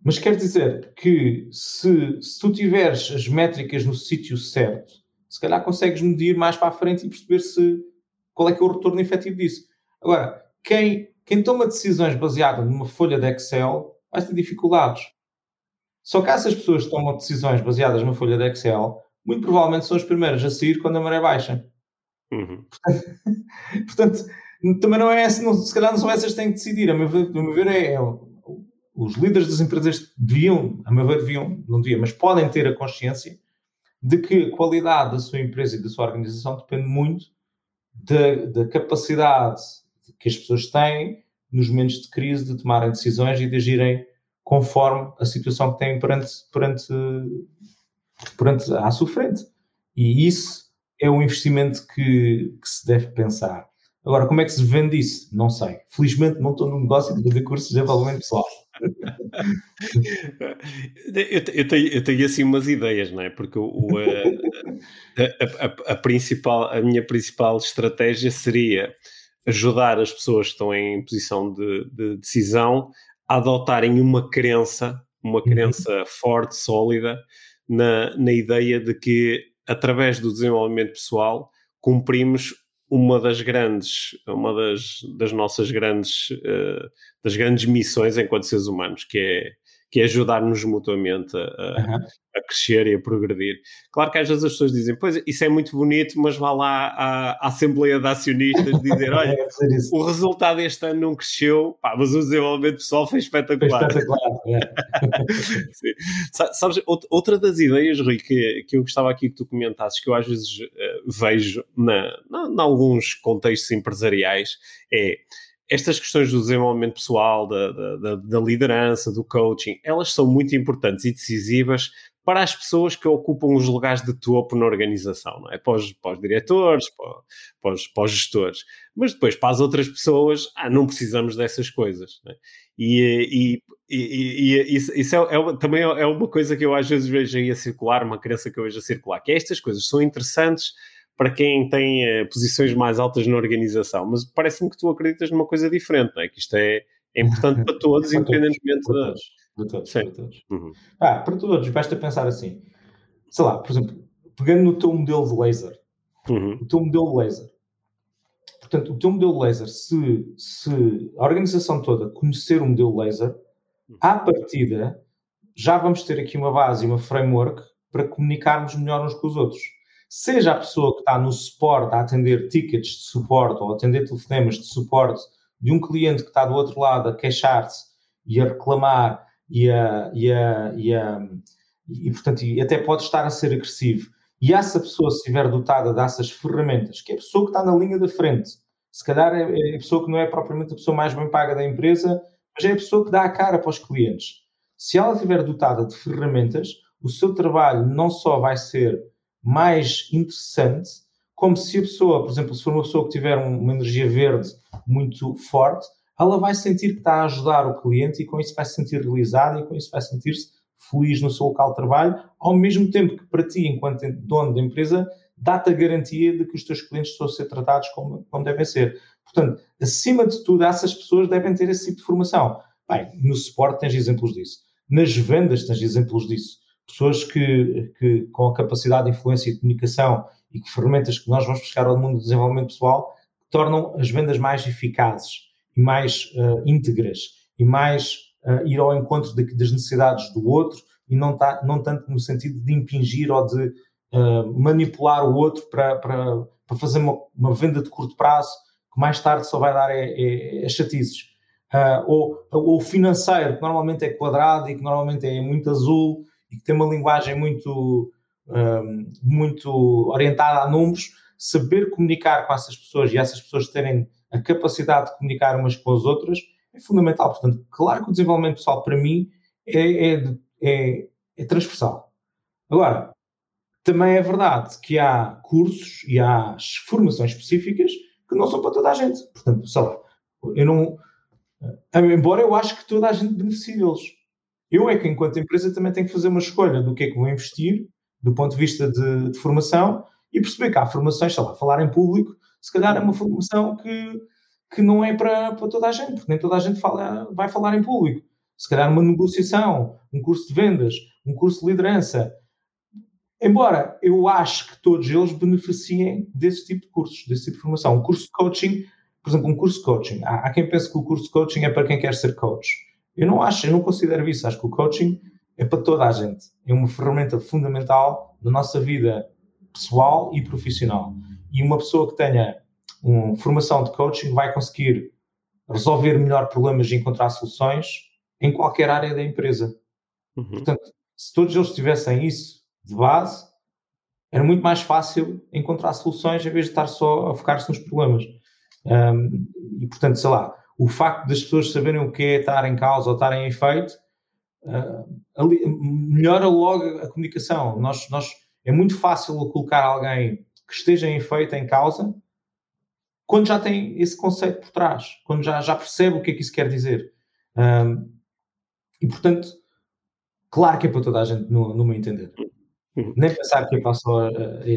mas quer dizer que se, se tu tiveres as métricas no sítio certo, se calhar consegues medir mais para a frente e perceber se, qual é que é o retorno efetivo disso. Agora, quem, quem toma decisões baseadas numa folha de Excel vai ter dificuldades. Só que essas pessoas que tomam decisões baseadas numa folha de Excel, muito provavelmente são as primeiras a sair quando a maré baixa. Uhum. Portanto, portanto, também não é essa, não, se calhar não são essas que têm que decidir. A meu ver, a meu ver é, é, os líderes das empresas deviam, a meu ver, deviam, não deviam, mas podem ter a consciência de que a qualidade da sua empresa e da sua organização depende muito da, da capacidade que as pessoas têm nos momentos de crise de tomarem decisões e de agirem conforme a situação que têm perante, perante, perante à sua frente. E isso é um investimento que, que, se deve pensar. Agora, como é que se vende isso? Não sei. Felizmente não estou no negócio de vender cursos de desenvolvimento pessoal. eu, eu, tenho, eu tenho assim umas ideias, não é? Porque o, a, a, a, principal, a minha principal estratégia seria ajudar as pessoas que estão em posição de, de decisão a adotarem uma crença, uma uhum. crença uhum. forte, sólida, na, na ideia de que através do desenvolvimento pessoal cumprimos uma das grandes, uma das, das nossas grandes, uh, das grandes missões enquanto seres humanos, que é que é ajudar-nos mutuamente a, uhum. a, crescer e a progredir. Claro que às vezes as pessoas dizem, pois isso é muito bonito, mas vá lá à, à Assembleia de Acionistas dizer, olha, é o resultado este ano não cresceu, pá, mas o desenvolvimento pessoal foi espetacular. Foi espetacular, é. Sabes, outra das ideias, Rui, que, que eu gostava aqui que tu comentasses, que eu às vezes uh, vejo na, na, em alguns contextos empresariais, é estas questões do desenvolvimento pessoal, da, da, da, liderança, do coaching, elas são muito importantes e decisivas para as pessoas que ocupam os lugares de topo na organização, não é? Para os, para os diretores, para, para, os, para, os, gestores. Mas depois, para as outras pessoas, ah, não precisamos dessas coisas. É? E, e, e, e, isso, isso é, é, também é uma coisa que eu às vezes vejo aí a circular, uma crença que eu vejo a circular, que é estas coisas são interessantes para quem tem uh, posições mais altas na organização, mas parece-me que tu acreditas numa coisa diferente, não é? Que isto é, é importante para todos, independentemente para todos, para todos, para todos. Uhum. Ah, para todos, basta pensar assim, sei lá, por exemplo, pegando no teu modelo de laser, uhum. o teu modelo de laser, portanto, o teu modelo laser, se, se a organização toda conhecer o modelo laser, uhum. à partida, já vamos ter aqui uma base e uma framework para comunicarmos melhor uns com os outros seja a pessoa que está no suporte a atender tickets de suporte ou atender telefonemas de suporte de um cliente que está do outro lado a queixar-se e a reclamar e, a, e, a, e, a, e, portanto, e até pode estar a ser agressivo. E essa pessoa, se estiver dotada dessas ferramentas, que é a pessoa que está na linha da frente, se calhar é, é a pessoa que não é propriamente a pessoa mais bem paga da empresa, mas é a pessoa que dá a cara para os clientes. Se ela estiver dotada de ferramentas, o seu trabalho não só vai ser mais interessante, como se a pessoa, por exemplo, se for uma pessoa que tiver uma energia verde muito forte, ela vai sentir que está a ajudar o cliente e com isso vai se sentir realizada e com isso vai sentir-se feliz no seu local de trabalho, ao mesmo tempo que para ti, enquanto dono da empresa, dá-te a garantia de que os teus clientes estão a ser tratados como, como devem ser. Portanto, acima de tudo, essas pessoas devem ter esse tipo de formação. Bem, no suporte tens exemplos disso. Nas vendas tens exemplos disso pessoas que, que com a capacidade de influência e comunicação e que ferramentas que nós vamos buscar ao mundo do desenvolvimento pessoal tornam as vendas mais eficazes e mais uh, íntegras e mais uh, ir ao encontro de, das necessidades do outro e não, tá, não tanto no sentido de impingir ou de uh, manipular o outro para, para, para fazer uma, uma, venda de curto prazo que mais tarde só vai dar é, é, é chatices. ou, ou financeiro, que normalmente é quadrado e que normalmente é muito azul e que tem uma linguagem muito, muito orientada a números, saber comunicar com essas pessoas e essas pessoas terem a capacidade de comunicar umas com as outras é fundamental. Portanto, claro que o desenvolvimento pessoal para mim é, é, é, é transversal. Agora, também é verdade que há cursos e há formações específicas que não são para toda a gente. Portanto, sei lá, eu não. Embora eu acho que toda a gente beneficie deles. Eu é que, enquanto empresa, também tenho que fazer uma escolha do que é que vou investir, do ponto de vista de, de formação, e perceber que há formações, sei lá, falar em público, se calhar é uma formação que, que não é para, para toda a gente, porque nem toda a gente fala, vai falar em público. Se calhar uma negociação, um curso de vendas, um curso de liderança. Embora eu acho que todos eles beneficiem desse tipo de cursos, desse tipo de formação. Um curso de coaching, por exemplo, um curso de coaching. Há, há quem pense que o curso de coaching é para quem quer ser coach. Eu não acho, eu não considero isso. Acho que o coaching é para toda a gente. É uma ferramenta fundamental da nossa vida pessoal e profissional. E uma pessoa que tenha uma formação de coaching vai conseguir resolver melhor problemas e encontrar soluções em qualquer área da empresa. Uhum. Portanto, se todos eles tivessem isso de base, era muito mais fácil encontrar soluções em vez de estar só a focar-se nos problemas. Um, e, portanto, sei lá, o facto das pessoas saberem o que é estar em causa ou estar em efeito uh, ali, melhora logo a comunicação. Nós, nós, é muito fácil colocar alguém que esteja em efeito, em causa, quando já tem esse conceito por trás, quando já, já percebe o que é que isso quer dizer. Um, e, portanto, claro que é para toda a gente, no, no meu entender. Uhum. Nem pensar que é para só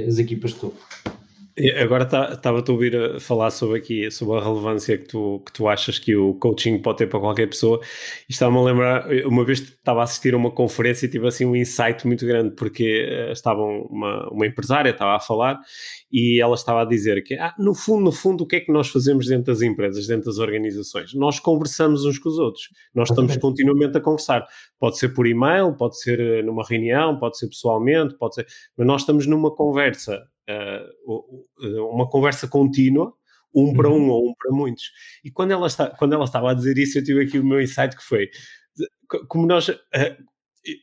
as equipas de topo. Agora estava-te tá, a ouvir a falar sobre aqui, sobre a relevância que tu, que tu achas que o coaching pode ter para qualquer pessoa. E estava-me a lembrar, uma vez estava a assistir a uma conferência e tive assim um insight muito grande, porque uh, estava uma, uma empresária, estava a falar, e ela estava a dizer que, ah, no fundo, no fundo, o que é que nós fazemos dentro das empresas, dentro das organizações? Nós conversamos uns com os outros. Nós estamos continuamente a conversar. Pode ser por e-mail, pode ser eh, numa reunião, pode ser pessoalmente, pode ser... Mas nós estamos numa conversa uh, uma conversa contínua, um para um uhum. ou um para muitos. E quando ela, está, quando ela estava a dizer isso, eu tive aqui o meu insight que foi, como nós... Uh,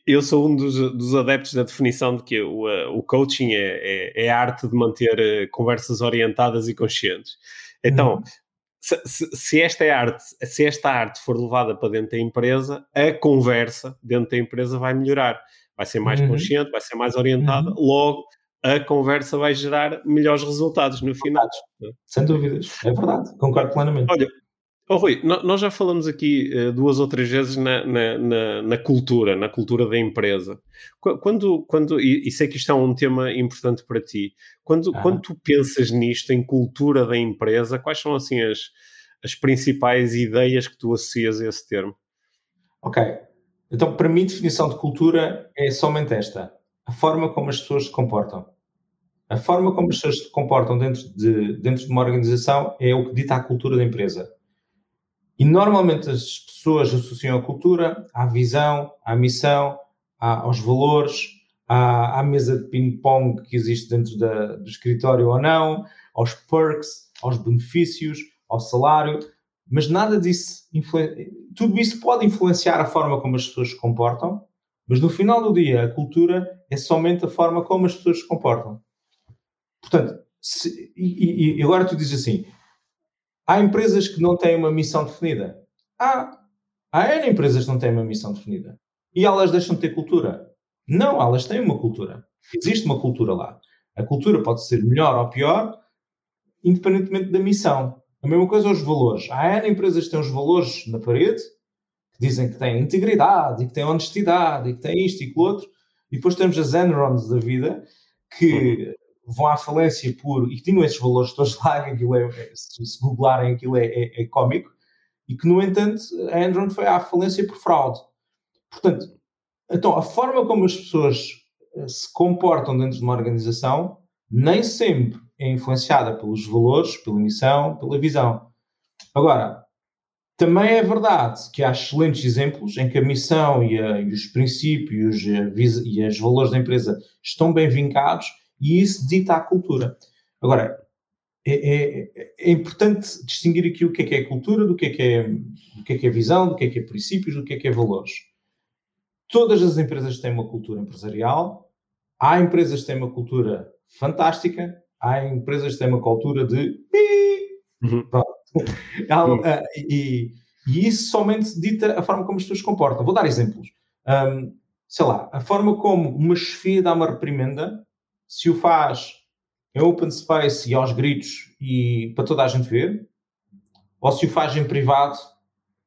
eu sou um dos, dos, adeptos da definição de que o, o coaching é, é, é, a arte de manter conversas orientadas e conscientes. Então, uhum. se, se, se, esta é arte, se esta arte for levada para dentro da empresa, a conversa dentro da empresa vai melhorar. Vai ser mais uhum. consciente, vai ser mais orientada, uhum. logo a conversa vai gerar melhores resultados no final. Sem dúvidas, é verdade, concordo plenamente. Olha, oh Rui, nós já falamos aqui uh, duas ou três vezes na, na, na, na, cultura, na cultura da empresa. Quando, quando, e, e sei que isto é um tema importante para ti, quando, ah. quando tu pensas nisto, em cultura da empresa, quais são assim as, as principais ideias que tu associas a esse termo? Ok, então para mim definição de cultura é somente esta a forma como as pessoas se comportam. A forma como as pessoas se comportam dentro de, dentro de uma organização é o que dita a cultura da empresa. E normalmente as pessoas associam a cultura à visão, à missão, à, aos valores, à, à mesa de ping-pong que existe dentro da, do escritório ou não, aos perks, aos benefícios, ao salário, mas nada disso, tudo isso pode influenciar a forma como as pessoas se comportam, mas no final do dia, a cultura é somente a forma como as pessoas se comportam. Portanto, se, e, e, agora tu dizes assim: há empresas que não têm uma missão definida. Há, há N empresas que não têm uma missão definida. E elas deixam de ter cultura. Não, elas têm uma cultura. Existe uma cultura lá. A cultura pode ser melhor ou pior, independentemente da missão. A mesma coisa os valores. Há N empresas que têm os valores na parede dizem que têm integridade e que têm honestidade e que têm isto e aquilo outro, e depois temos as Enrons da vida que. Vão à falência por. e que tinham esses valores todos lá, aquilo é, se, se googlarem aquilo é, é, é cómico, e que, no entanto, a Enron foi à falência por fraude. Portanto, então, a forma como as pessoas eh, se comportam dentro de uma organização nem sempre é influenciada pelos valores, pela missão, pela visão. Agora, também é verdade que há excelentes exemplos em que a missão e, a, e os princípios e, a, e os valores da empresa estão bem vincados e isso dita a cultura. Agora, é, é, é, importante distinguir aqui o que é que é cultura, do que é que é, do que é que é visão, do que é que é princípios, do que é que é valores. Todas as empresas têm uma cultura empresarial, há empresas que têm uma cultura fantástica, há empresas que têm uma cultura de uhum. uhum. e, e, isso somente dita a forma como as pessoas se comportam. Vou dar exemplos. Um, sei lá, a forma como uma chefia dá uma reprimenda, se o faz em open space e aos gritos e para toda a gente ver, ou se o faz em privado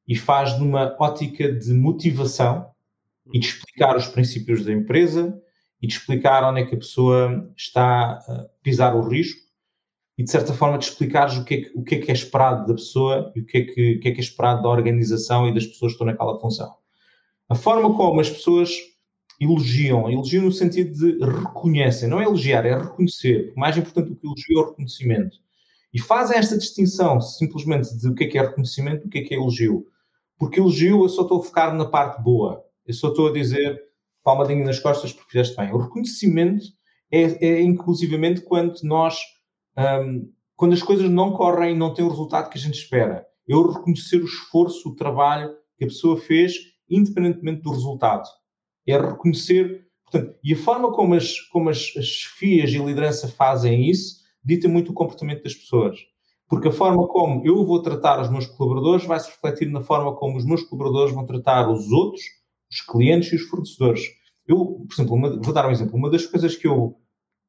e faz numa ótica de motivação e de explicar os princípios da empresa e de explicar onde é que a pessoa está a pisar o risco e de certa forma de explicar o que, é que, o que é que é esperado da pessoa e o que é que, o que é que é esperado da organização e das pessoas que estão naquela função. A forma como as pessoas elogiam, elogiam no sentido de reconhecem, não é elogiar, é reconhecer. Mais importante do que elogio é o reconhecimento. E fazem esta distinção simplesmente de o que é que é reconhecimento e o que é que é elogio. Porque elogio eu só estou a focar na parte boa. Eu só estou a dizer palmadinha nas costas porque fizeste bem. O reconhecimento é, é inclusivamente quando nós, um, quando as coisas não correm e não têm o resultado que a gente espera. Eu reconhecer o esforço, o trabalho que a pessoa fez, independentemente do resultado é reconhecer. Portanto, e a forma como as, como as, as chefias e a liderança fazem isso dita muito o comportamento das pessoas. Porque a forma como eu vou tratar os meus colaboradores vai se refletir na forma como os meus colaboradores vão tratar os outros, os clientes e os fornecedores. Eu, por exemplo, uma, vou dar um exemplo. Uma das coisas que eu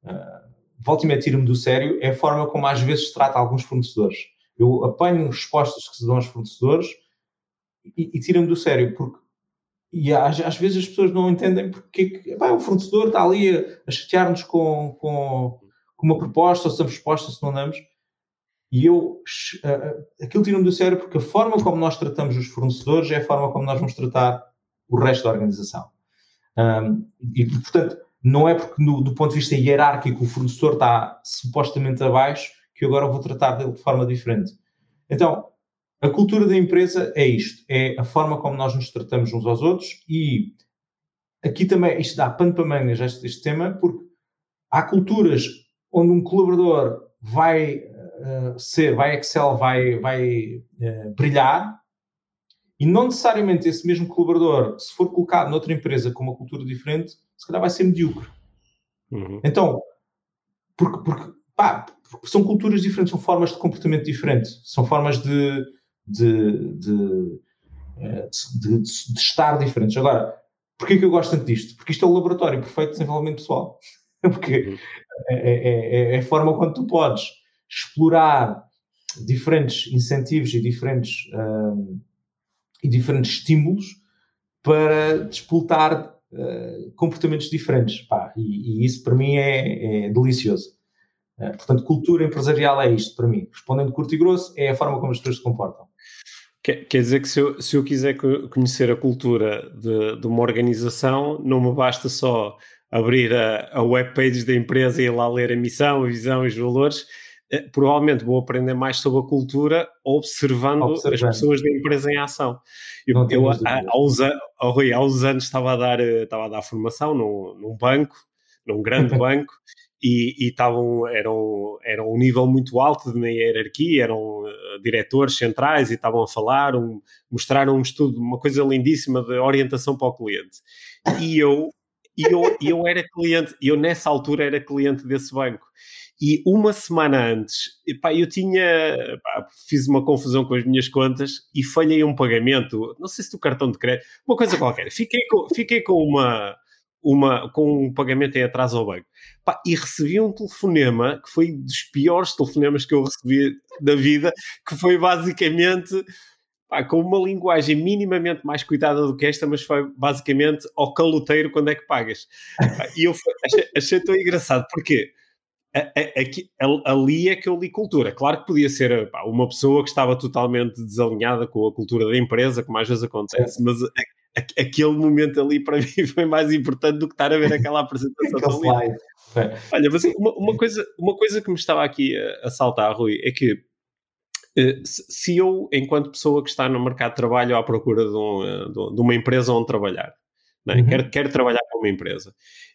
uh, volto e me tiro-me do sério é a forma como às vezes se trata alguns fornecedores. Eu apanho respostas que se dão aos fornecedores e, e tiro-me do sério, porque e às, às, vezes as pessoas não entendem porque que, o fornecedor está ali a, a chatear-nos com, com, com, uma proposta, se damos resposta, se não damos. E eu, uh, aquilo tira-me do sério porque a forma como nós tratamos os fornecedores é a forma como nós vamos tratar o resto da organização. Um, e, portanto, não é porque no, do ponto de vista hierárquico o fornecedor está supostamente abaixo que eu agora vou tratar dele de forma diferente. Então, a cultura da empresa é isto, é a forma como nós nos tratamos uns aos outros e aqui também isto dá pano para mangas este, este tema, porque há culturas onde um colaborador vai uh, ser, vai Excel, vai, vai uh, brilhar e não necessariamente esse mesmo colaborador, se for colocado noutra empresa com uma cultura diferente, se calhar vai ser medíocre. Uhum. Então, porque, porque, pá, porque são culturas diferentes, são formas de comportamento diferentes, são formas de, de, de, eh, de, de estar diferentes. Agora, porquê que eu gosto tanto disto? Porque isto é o laboratório perfeito de desenvolvimento pessoal. Porque uhum. é, é, é, é, a forma como tu podes explorar diferentes incentivos e diferentes, um, e diferentes estímulos para despoltar uh, comportamentos diferentes. Pá, e, e, isso para mim é, é delicioso. Uh, portanto, cultura empresarial é isto para mim. Respondendo curto e grosso, é a forma como as pessoas se comportam. Quer, dizer que se eu, se eu quiser conhecer a cultura de, de uma organização, não me basta só abrir a, a webpage da empresa e ir lá ler a missão, a visão e os valores. Eh, provavelmente vou aprender mais sobre a cultura observando, observando. as pessoas da empresa em ação. Eu, eu há, há, uns, há uns anos estava a dar, eh, estava a dar formação num, num banco, num grande banco, e, estavam, eram, eram um nível muito alto na hierarquia, eram uh, diretores centrais e estavam a falar, um, mostraram um estudo, uma coisa lindíssima de orientação para o cliente. E eu, e eu, eu era cliente, eu nessa altura era cliente desse banco. E uma semana antes, pá, eu tinha, pá, fiz uma confusão com as minhas contas e falhei um pagamento, não sei se do cartão de crédito, uma coisa qualquer. Fiquei com, fiquei com uma, uma, com um pagamento em atraso ao banco. Pá, e recebi um telefonema que foi dos piores telefonemas que eu recebi da vida, que foi basicamente pá, com uma linguagem minimamente mais cuidada do que esta, mas foi basicamente ao caloteiro quando é que pagas. E eu achei, achei tão engraçado, porque aqui, ali é que eu li cultura. Claro que podia ser pá, uma pessoa que estava totalmente desalinhada com a cultura da empresa, como às vezes acontece, mas aquele momento ali para mim foi mais importante do que estar a ver aquela apresentação do livro. Olha, mas uma, uma, coisa, uma coisa que me estava aqui a, a saltar, Rui, é que eh, se eu, enquanto pessoa que está no mercado de trabalho à procura de, um, eh, de uma empresa onde trabalhar, é? uhum. quero, quero, trabalhar com uma empresa,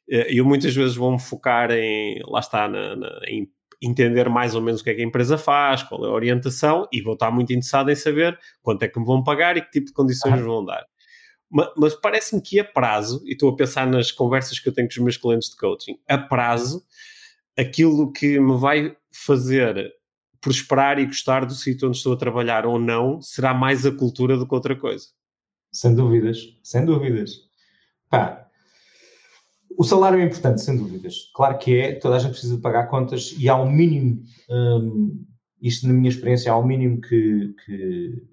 eh, eu muitas vezes vou-me focar em, lá está, na, na, em entender mais ou menos o que é que a empresa faz, qual é a orientação e vou estar muito interessado em saber quanto é que me vão pagar e que tipo de condições uhum. vão dar. Mas, parece-me que a prazo, e estou a pensar nas conversas que eu tenho com os meus clientes de coaching, a prazo, aquilo que me vai fazer prosperar e gostar do sítio onde estou a trabalhar ou não, será mais a cultura do que outra coisa. Sem dúvidas, sem dúvidas. Pá, o salário é importante, sem dúvidas. Claro que é, toda a gente precisa de pagar contas e há um mínimo, hum, isto na minha experiência, há um mínimo que, que,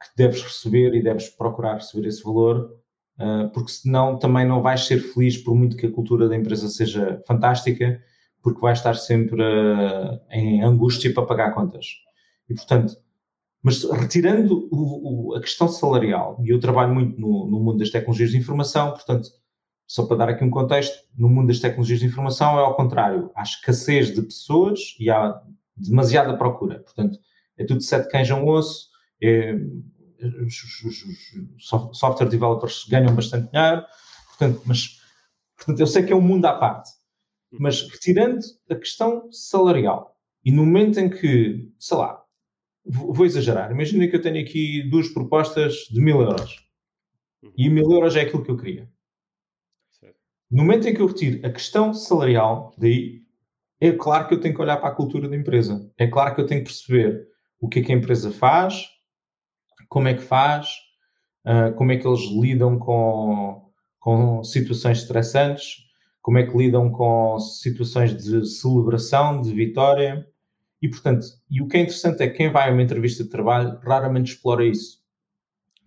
que, deves receber e deves procurar receber esse valor, uh, porque senão também não vais ser feliz por muito que a cultura da empresa seja fantástica porque vai estar sempre uh, em angústia para pagar contas. E, portanto, mas retirando o, o, a questão salarial, e eu trabalho muito no, no, mundo das tecnologias de informação, portanto, só para dar aqui um contexto, no mundo das tecnologias de informação é ao contrário, há escassez de pessoas e há demasiada procura. Portanto, é tudo sete cães a um osso, os, os, software developers ganham bastante dinheiro, portanto, mas portanto, eu sei que é um mundo à parte. Mas retirando a questão salarial, e no momento em que, sei lá, vou exagerar, imagina que eu tenho aqui duas propostas de mil euros. E mil euros é aquilo que eu queria. No momento em que eu retiro a questão salarial, daí é claro que eu tenho que olhar para a cultura da empresa. É claro que eu tenho que perceber o que é que a empresa faz, como é que faz, uh, como é que eles lidam com, com situações estressantes, como é que lidam com situações de celebração, de vitória. E, portanto, e o que é interessante é que quem vai a uma entrevista de trabalho raramente explora isso.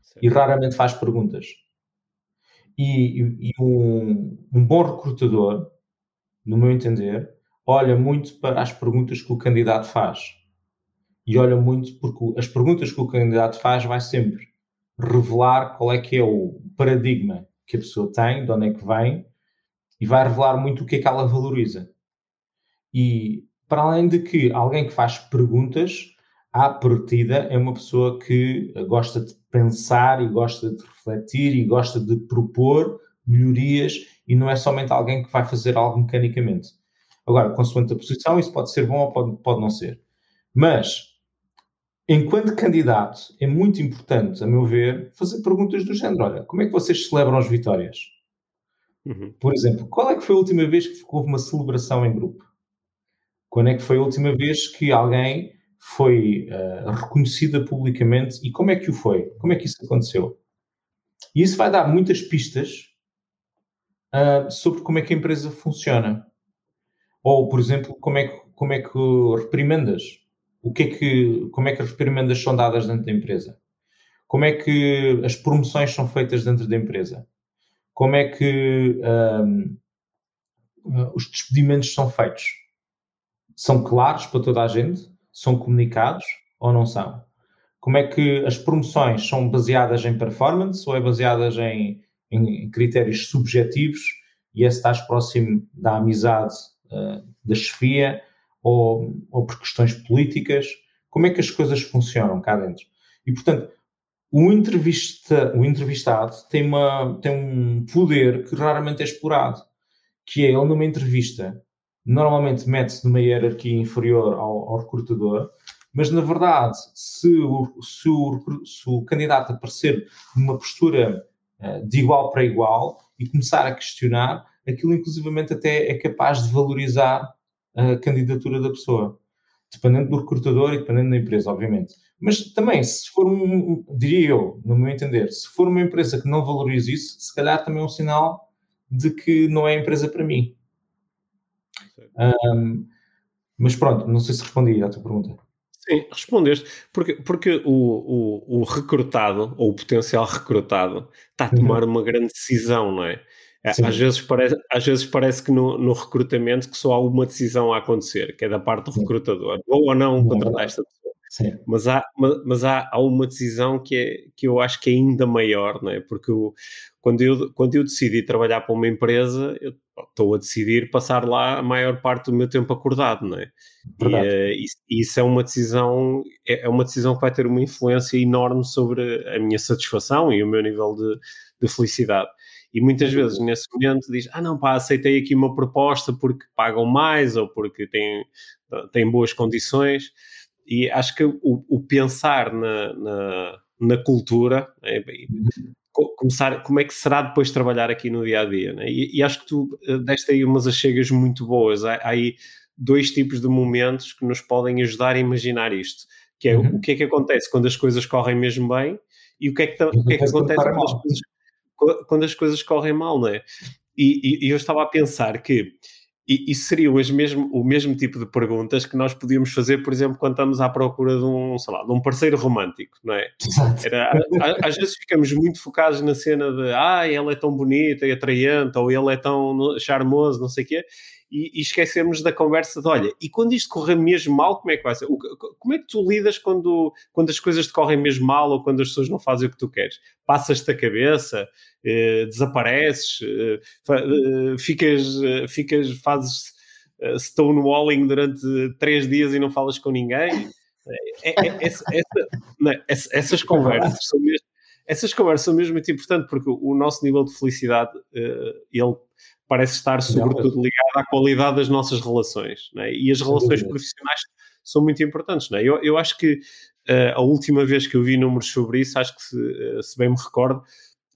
Sim. E raramente faz perguntas. E, e, e um, um, bom recrutador, no meu entender, olha muito para as perguntas que o candidato faz. E olha muito porque as perguntas que o candidato faz vai sempre revelar qual é que é o paradigma que a pessoa tem, de onde é que vem e vai revelar muito o que é que ela valoriza. E para além de que alguém que faz perguntas, à partida, é uma pessoa que gosta de pensar e gosta de refletir e gosta de propor melhorias e não é somente alguém que vai fazer algo mecanicamente. Agora, consoante a posição, isso pode ser bom ou pode, pode não ser. Mas, enquanto candidato, é muito importante, a meu ver, fazer perguntas do género: olha, como é que vocês celebram as vitórias? Uhum. Por exemplo, qual é que foi a última vez que houve uma celebração em grupo? Quando é que foi a última vez que alguém foi uh, reconhecida publicamente e como é que o foi? Como é que isso aconteceu? E isso vai dar muitas pistas uh, sobre como é que a empresa funciona. Ou, por exemplo, como é que, como é que reprimendas? O que é que, como é que as reprimendas são dadas dentro da empresa? Como é que as promoções são feitas dentro da empresa? como é que um, os despedimentos são feitos? São claros para toda a gente? São comunicados ou não são? Como é que as promoções são baseadas em performance ou é baseadas em, em critérios subjetivos e esse estás próximo da amizade uh, da chefia ou, ou por questões políticas? Como é que as coisas funcionam cá dentro? E, portanto, o, entrevista, o entrevistado tem, uma, tem um poder que raramente é explorado, que é ele numa entrevista, normalmente mete-se numa hierarquia inferior ao, ao, recrutador, mas na verdade, se o, se o, se o candidato aparecer numa postura uh, de igual para igual e começar a questionar, aquilo inclusivamente até é capaz de valorizar a candidatura da pessoa, dependendo do recrutador e dependendo da empresa, obviamente. Mas também, se for um, diria eu, no meu entender, se for uma empresa que não valoriza isso, se calhar também é um sinal de que não é a empresa para mim. Um, mas pronto, não sei se respondi à tua pergunta. Sim, respondeste. Porque, porque o, o, o recrutado, ou o potencial recrutado, está a tomar uhum. uma grande decisão, não é? É às vezes, parece, às vezes parece que no, no recrutamento que só há uma decisão a acontecer, que é da parte do recrutador. Vou ou não contratar esta pessoa. Sim. Mas, há, mas há, há uma decisão que, é, que eu acho que é ainda maior, não é? Porque eu, quando, eu, quando eu decidi trabalhar para uma empresa, eu estou a decidir passar lá a maior parte do meu tempo acordado, não é? Verdade. E, e isso é uma decisão é, é uma decisão que vai ter uma influência enorme sobre a minha satisfação e o meu nível de, de felicidade. E muitas vezes nesse momento diz: Ah, não, pá, aceitei aqui uma proposta porque pagam mais ou porque têm, têm boas condições. E acho que o, o pensar na, na, na cultura, é, começar, como é que será depois trabalhar aqui no dia a dia, né? e, e, acho que tu eh, deste aí umas achegas muito boas. Há, há, aí dois tipos de momentos que nos podem ajudar a imaginar isto, que é uhum. o que é que acontece quando as coisas correm mesmo bem e o que é que, o que, é que acontece quando as, coisas, quando as coisas correm mal, não é? E, e, e eu estava a pensar que e isso seriam mesmo, o mesmo tipo de perguntas que nós podíamos fazer, por exemplo, quando estamos à procura de um, sei lá, de um parceiro romântico, não é? Era, às vezes ficamos muito focados na cena de ah, ela é tão bonita e atraente, ou ele é tão charmoso, não sei o quê, e, e esquecemos da conversa de olha, e quando isto correr mesmo mal, como é que vai ser? Como é que tu lidas quando, quando as coisas te correm mesmo mal ou quando as pessoas não fazem o que tu queres? Passas-te a cabeça, eh, desapareces, eh, eh ficas, eh, ficas, fazes uh, stonewalling durante três dias e não falas com ninguém? É, é, é essa, essa, não, essas conversas são mesmo essas conversas são mesmo muito importantes porque o nosso nível de felicidade uh, ele parece estar sobretudo ligado à qualidade das nossas relações. É? E as relações profissionais são muito importantes. É? Eu, eu, acho que uh, a última vez que eu vi números sobre isso, acho que se, uh, se bem me recordo,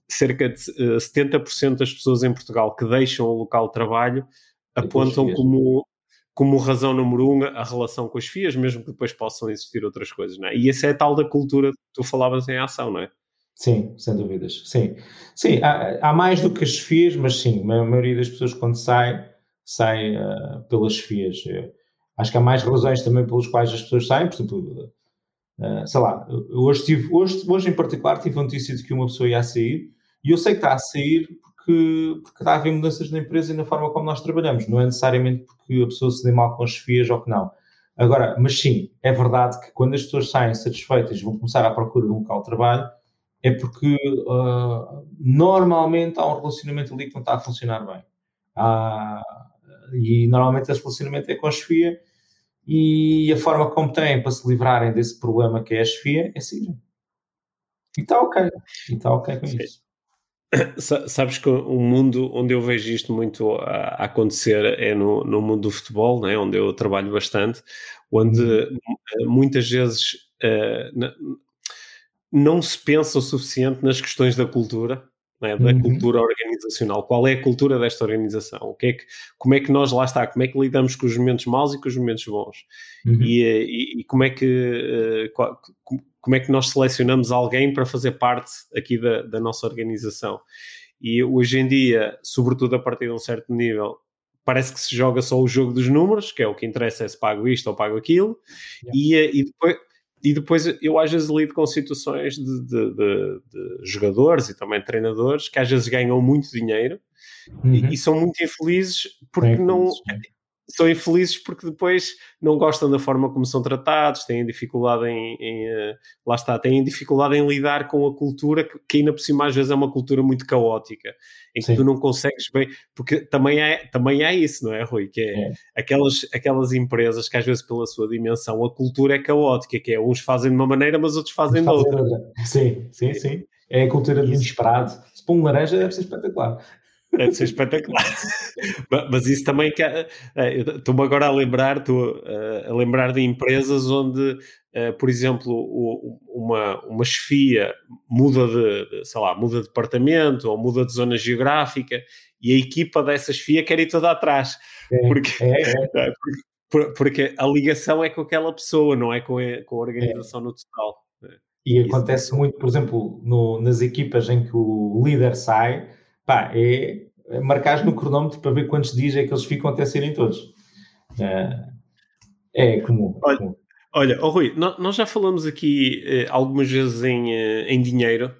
cerca de uh, eh, 70% das pessoas em Portugal que deixam o local de trabalho apontam como, como razão número um a relação com as FIAs, mesmo que depois possam existir outras coisas. É? E essa é a tal da cultura que tu falavas em ação, não é? Sim, sem dúvidas. Sim, sim há, há, mais do que as FIAs, mas sim, a maioria das pessoas quando sai, sai uh, pelas FIAs. Eu acho que há mais razões também pelas quais as pessoas saem, por exemplo, uh, sei lá, hoje, tive, hoje, hoje em particular tive a notícia de que uma pessoa ia sair e eu sei que está a sair porque, porque está a haver mudanças na empresa e na forma como nós trabalhamos, não é necessariamente porque a pessoa se dê mal com as FIAs ou que não. Agora, mas sim, é verdade que quando as pessoas saem satisfeitas vão começar à procura de um local de trabalho, é porque uh, normalmente há um relacionamento ali que não está a funcionar bem. Há, e normalmente esse relacionamento é com a chefia e a forma como têm para se livrarem desse problema que é a chefia é seguir. E está ok. E está ok com isso. Sabes que o mundo onde eu vejo isto muito a, acontecer é no, no mundo do futebol, né, onde eu trabalho bastante, onde uhum. muitas vezes uh, não se pensa o suficiente nas questões da cultura, é? da uhum. cultura organizacional. Qual é a cultura desta organização? O que é que, como é que nós lá está? Como é que lidamos com os momentos maus e com os momentos bons? Uhum. E, eh, e, e, como é que eh, como é que nós selecionamos alguém para fazer parte aqui da, da nossa organização? E hoje em dia, sobretudo a partir de um certo nível, parece que se joga só o jogo dos números, que é o que interessa é se pago isto ou pago aquilo, yeah. e, eh, e depois e depois eu às vezes lido com situações de, de, de, de, jogadores e também treinadores que às vezes ganham muito dinheiro uhum. e, e, são muito infelizes porque é não são infelizes porque depois não gostam da forma como são tratados, têm dificuldade em, em uh, lá está, têm dificuldade em lidar com a cultura que, que, ainda por cima às vezes é uma cultura muito caótica, em que Sim. tu não consegues bem, porque também é, também é isso, não é, Rui? Que é, é, Aquelas, aquelas empresas que às vezes pela sua dimensão a cultura é caótica, que é uns fazem de uma maneira, mas outros fazem de outra. Sim, sim, sim. É a cultura do inesperado. Se põe um laranja deve ser espetacular. Deve ser espetacular. Mas isso também que é, é, estou-me agora a lembrar, estou a lembrar de empresas onde, eh, por exemplo, uma, uma chefia muda de, sei lá, muda de departamento ou muda de zona geográfica e a equipa dessa chefia quer ir toda atrás. É, porque, é, é. porque a ligação é com aquela pessoa, não é com a, com a organização no total. E acontece muito, por exemplo, no, nas equipas em que o líder sai, pá, é, é marcar no cronómetro para ver quantos dias é que eles ficam até serem todos. É, é comum. Olha, comum. olha oh, Rui, nós já falamos aqui eh, algumas vezes em, eh, em dinheiro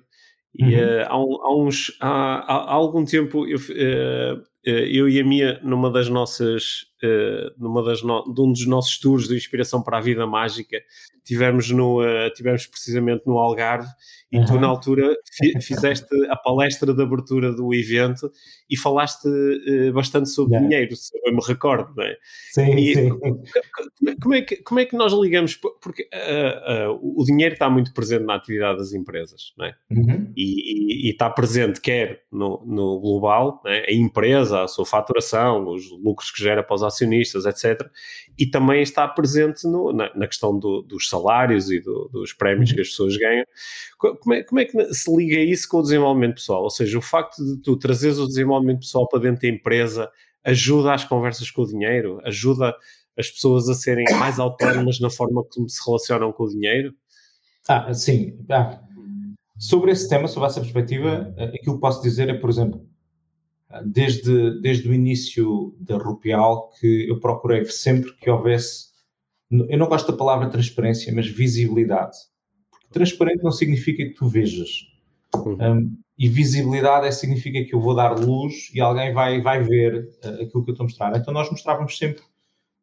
e uhum. uh, há, há, uns, há, há, algum tempo eu, uh, eu e a Mia, numa das nossas, numa das no, de um dos nossos tours de inspiração para a vida mágica, tivemos, no, tivemos precisamente no Algarve e uhum. tu na altura fizeste a palestra de abertura do evento e falaste bastante sobre yeah. dinheiro, se eu me recordo, não é? Sim, e, sim. Como é, que, como é que nós ligamos, porque o dinheiro está muito presente na atividade das empresas, não é? Uhum. E, e, e, está presente quer no, no global, é? a empresa, a sua faturação, os lucros que gera para os acionistas, etc. E também está presente no, na, na, questão do, dos salários e do, dos prémios que as pessoas ganham. Como é, como é que se liga isso com o desenvolvimento pessoal? Ou seja, o facto de tu trazeres o desenvolvimento pessoal para dentro da empresa ajuda às conversas com o dinheiro? Ajuda as pessoas a serem mais autónomas na forma como se relacionam com o dinheiro? Ah, sim. Ah, sobre esse tema, sobre essa perspectiva, eh, aquilo que posso dizer é, por exemplo, desde, desde o início da Rupial que eu procurei sempre que houvesse, eu não gosto da palavra transparência, mas visibilidade. Porque transparente não significa que tu vejas. Uhum. Um, e visibilidade é, significa que eu vou dar luz e alguém vai, vai ver uh, aquilo que eu estou a mostrar. Então nós mostrávamos sempre,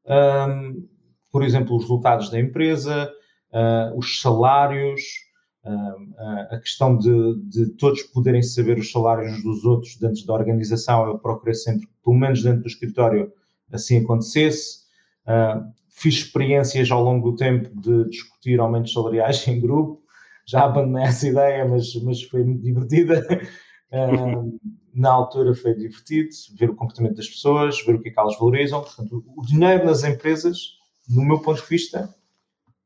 um, por exemplo, os resultados da empresa, uh, os salários, a questão de, de, todos poderem saber os salários dos outros dentro da organização, eu procurei sempre, pelo menos dentro do escritório, assim acontecesse. Uh, fiz experiências ao longo do tempo de discutir aumentos salariais em grupo, já abandonei essa ideia, mas, mas foi muito divertida. Na altura foi divertido ver o comportamento das pessoas, ver o que é que elas valorizam. Portanto, o dinheiro nas empresas, no meu ponto de vista,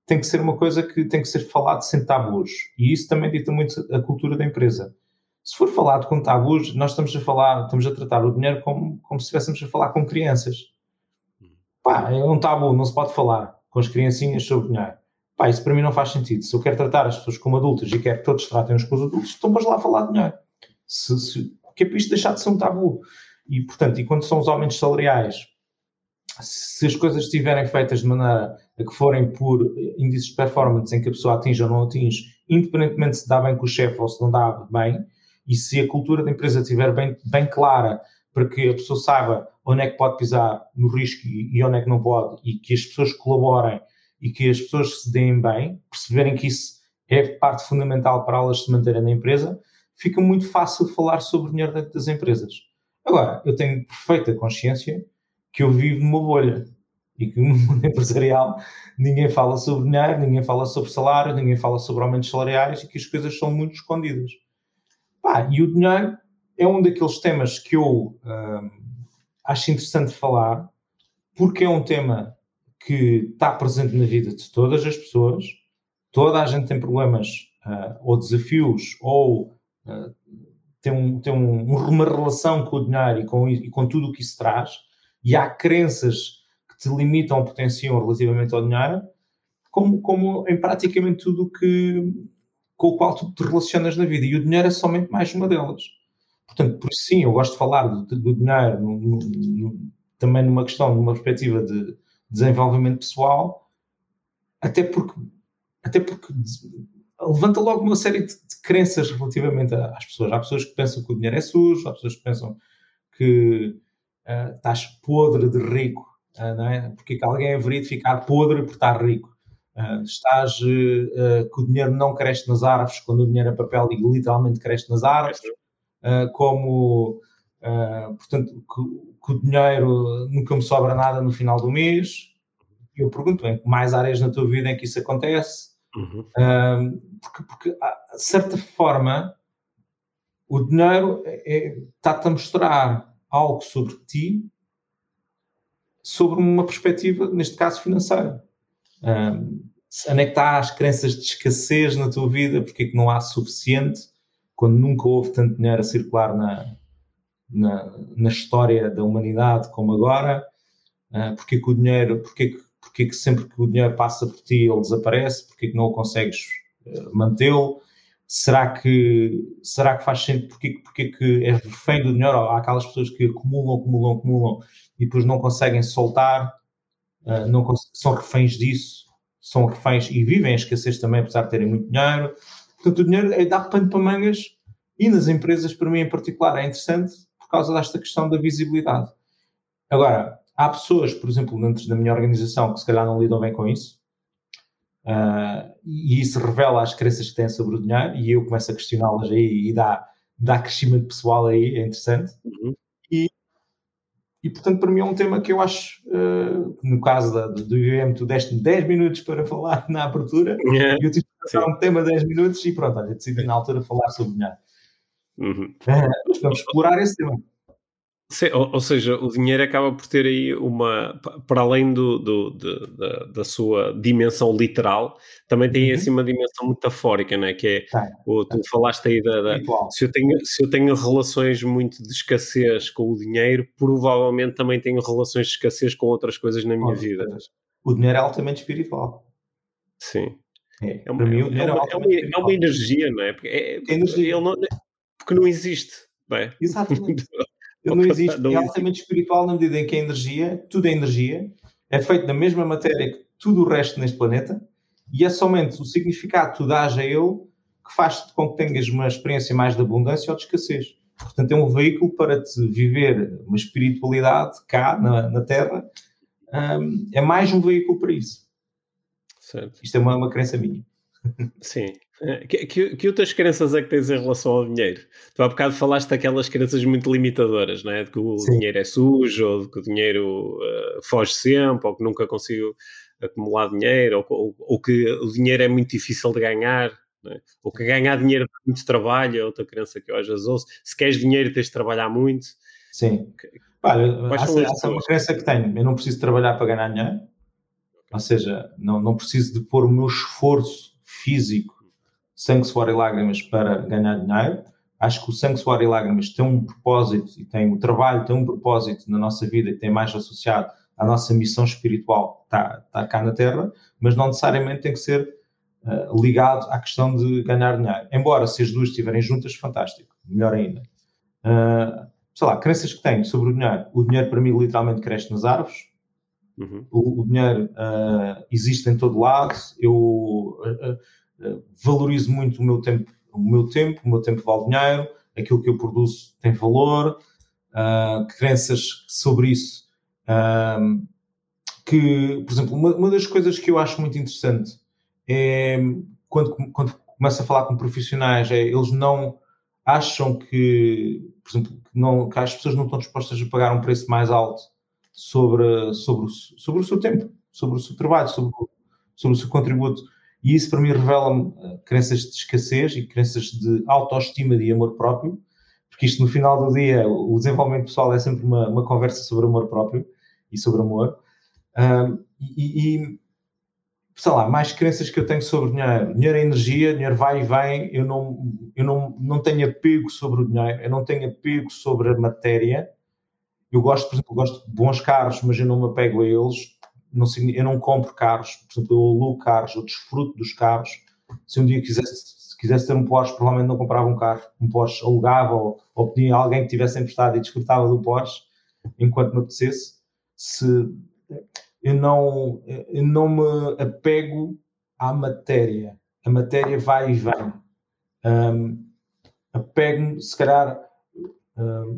tem que ser uma coisa que tem que ser falado sem tabus. E isso também dita muito a cultura da empresa. Se for falado com tabus, nós estamos a falar, estamos a tratar o dinheiro como, como se estivéssemos a falar com crianças. Pá, é um tabu, não se pode falar com as criancinhas sobre dinheiro. Pá, isso para mim não faz sentido. Se eu quero tratar as pessoas como adultas e quero que todos tratem uns com os adultos, então vamos lá falar de dinheiro. Se, se, que é para isto deixar de ser um tabu. E, portanto, e quando são os aumentos salariais, se as coisas estiverem feitas de maneira a que forem por índices de performance em que a pessoa atinge ou não atinge, independentemente se dá bem com o chefe ou se não dá bem, e se a cultura da empresa estiver bem, bem clara para que a pessoa saiba onde é que pode pisar no risco e, onde é que não pode, e que as pessoas colaborem e que as pessoas se deem bem, perceberem que isso é parte fundamental para elas se manterem na empresa, fica muito fácil falar sobre dinheiro dentro das empresas. Agora, eu tenho perfeita consciência que eu vivo numa bolha e que no mundo empresarial ninguém fala sobre dinheiro, ninguém fala sobre salário, ninguém fala sobre aumentos salariais e que as coisas são muito escondidas. Pá, e o dinheiro é um daqueles temas que eu hum, acho interessante falar porque é um tema que está presente na vida de todas as pessoas, toda a gente tem problemas uh, ou desafios ou uh, tem, um, tem um, uma relação com o dinheiro e com, e com tudo o que isso traz e há crenças te limitam ou potenciam relativamente ao dinheiro, como, como em praticamente tudo que, com o qual tu te relacionas na vida. E o dinheiro é somente mais uma delas. Portanto, por isso sim, eu gosto de falar do, do dinheiro no, no, no, também numa questão, numa perspectiva de desenvolvimento pessoal, até porque, até porque levanta logo uma série de, de crenças relativamente às pessoas. Há pessoas que pensam que o dinheiro é sujo, há pessoas que pensam que uh, estás podre de rico, não é? Porque alguém haveria de ficar podre por estar rico. Uh, estás uh, que o dinheiro não cresce nas árvores, quando o dinheiro é papel e literalmente cresce nas árvores, uh, como, portanto, que, que, o dinheiro nunca me sobra nada no final do mês. Eu pergunto, em mais áreas na tua vida em que isso acontece? Uhum. porque, porque, de certa forma, o dinheiro é, está-te a mostrar algo sobre ti, sobre uma perspectiva, neste caso financeira. Um, onde é que está as crenças de escassez na tua vida? Porque é que não há suficiente quando nunca houve tanto dinheiro a circular na, na, na história da humanidade como agora? Uh, porque é que o dinheiro, porque é que, porque é que sempre que o dinheiro passa por ti ele desaparece? Porque que não o consegues uh, mantê-lo? Será que, será que faz sentido? Porque, porque que é refém do dinheiro? Há aquelas pessoas que acumulam, acumulam, acumulam e depois não conseguem soltar, uh, não são reféns disso, são reféns e vivem a escassez também, apesar de terem muito dinheiro. Portanto, o dinheiro é dar pano para mangas e nas empresas, para mim em particular, é interessante por causa desta questão da visibilidade. Agora, há pessoas, por exemplo, dentro da minha organização que se calhar não lidam bem com isso, uh, e isso revela as crenças que têm sobre o dinheiro, e eu começo a questioná-las aí e dá, dá crescimento pessoal aí, é interessante. Uhum. E, e, portanto, para mim é um tema que eu acho, uh, no caso da, do IBM, tu deste 10 minutos para falar na abertura, yeah. e eu tive que falar um tema 10 minutos, e pronto, olha, decidi na altura falar sobre dinheiro. Uhum. Uh, vamos explorar esse tema. Sim, ou, ou, seja, o dinheiro acaba por ter aí uma, para além do, do de, da sua dimensão literal, também tem uhum. assim uma dimensão metafórica, não é? Que é, tá. o, tu falaste aí da, da se, eu tenho, se eu tenho relações muito de escassez com o dinheiro, provavelmente também tenho relações de escassez com outras coisas na minha vida. O dinheiro é altamente espiritual. Sim. É, é, uma, mim, é, uma, é, uma, é, uma, energia, não é? Porque, é, energia. Não, porque não existe. Não é? Exatamente. Ele não existe, é altamente espiritual na medida em que a energia, tudo é energia, é feito da mesma matéria que tudo o resto neste planeta, e é somente o significado que tu dás a ele que faz com que tenhas uma experiência mais de abundância ou de escassez. Portanto, é um veículo para te viver uma espiritualidade cá na, na Terra, um, é mais um veículo para isso. Certo. Isto é uma, uma crença minha. Sim. É, que, que, que, outras crenças é que tens em relação ao dinheiro? Tu há bocado falaste daquelas crenças muito limitadoras, não é? De que o Sim. dinheiro é sujo, ou de que o dinheiro uh, foge sempre, ou que nunca consigo acumular dinheiro, ou, ou, ou, que o dinheiro é muito difícil de ganhar, é? ou que ganhar dinheiro dá muito trabalho, é outra crença que eu às vezes ouço. Se queres dinheiro, tens de trabalhar muito. Sim. Olha, essa, essa é uma crença que tenho. Eu não preciso trabalhar para ganhar dinheiro, ou seja, não, não preciso de pôr o meu esforço físico sangue, suor e lágrimas para ganhar dinheiro. Acho que o sangue, suor e lágrimas tem um propósito e tem o trabalho tem um propósito na nossa vida que tem mais associado à nossa missão espiritual está, está cá na Terra, mas não necessariamente tem que ser uh, ligado à questão de ganhar dinheiro. Embora se as duas estiverem juntas, fantástico, melhor ainda. Uh, sei lá, crenças que tenho sobre o dinheiro. O dinheiro para mim literalmente cresce nas árvores. Uhum. O, o, dinheiro uh, existe em todo lado. Eu uh, valorizo muito o meu tempo, o meu tempo, o meu tempo vale dinheiro, aquilo que eu produzo tem valor, crenças sobre isso. Que, por exemplo, uma, uma, das coisas que eu acho muito interessante é quando, quando começo a falar com profissionais, é, eles não acham que, por exemplo, que, não, que as pessoas não estão dispostas a pagar um preço mais alto sobre, sobre, sobre o seu tempo, sobre o seu trabalho, sobre, sobre o seu contributo. E isso para mim revela-me eh, crenças de escassez e crenças de autoestima e amor próprio, porque isto no final do dia, o desenvolvimento pessoal é sempre uma, uma conversa sobre amor próprio e sobre amor. Um, e, e, sei lá, mais crenças que eu tenho sobre dinheiro. Dinheiro é energia, dinheiro vai e vem. Eu não, eu não, não tenho apego sobre o dinheiro, eu não tenho apego sobre a matéria. Eu gosto, por exemplo, gosto de bons carros, mas eu não me apego a eles não, eu não compro carros, por exemplo, eu alugo carros, eu desfruto dos carros. Se um dia quisesse, quisesse ter um Porsche, provavelmente não comprava um carro, um Porsche alugava ou, ou pedia a alguém que tivesse emprestado e desfrutava do Porsche enquanto me apetecesse. Se, eu, não, eu não me apego à matéria. A matéria vai e vem. Um, apego-me, se calhar,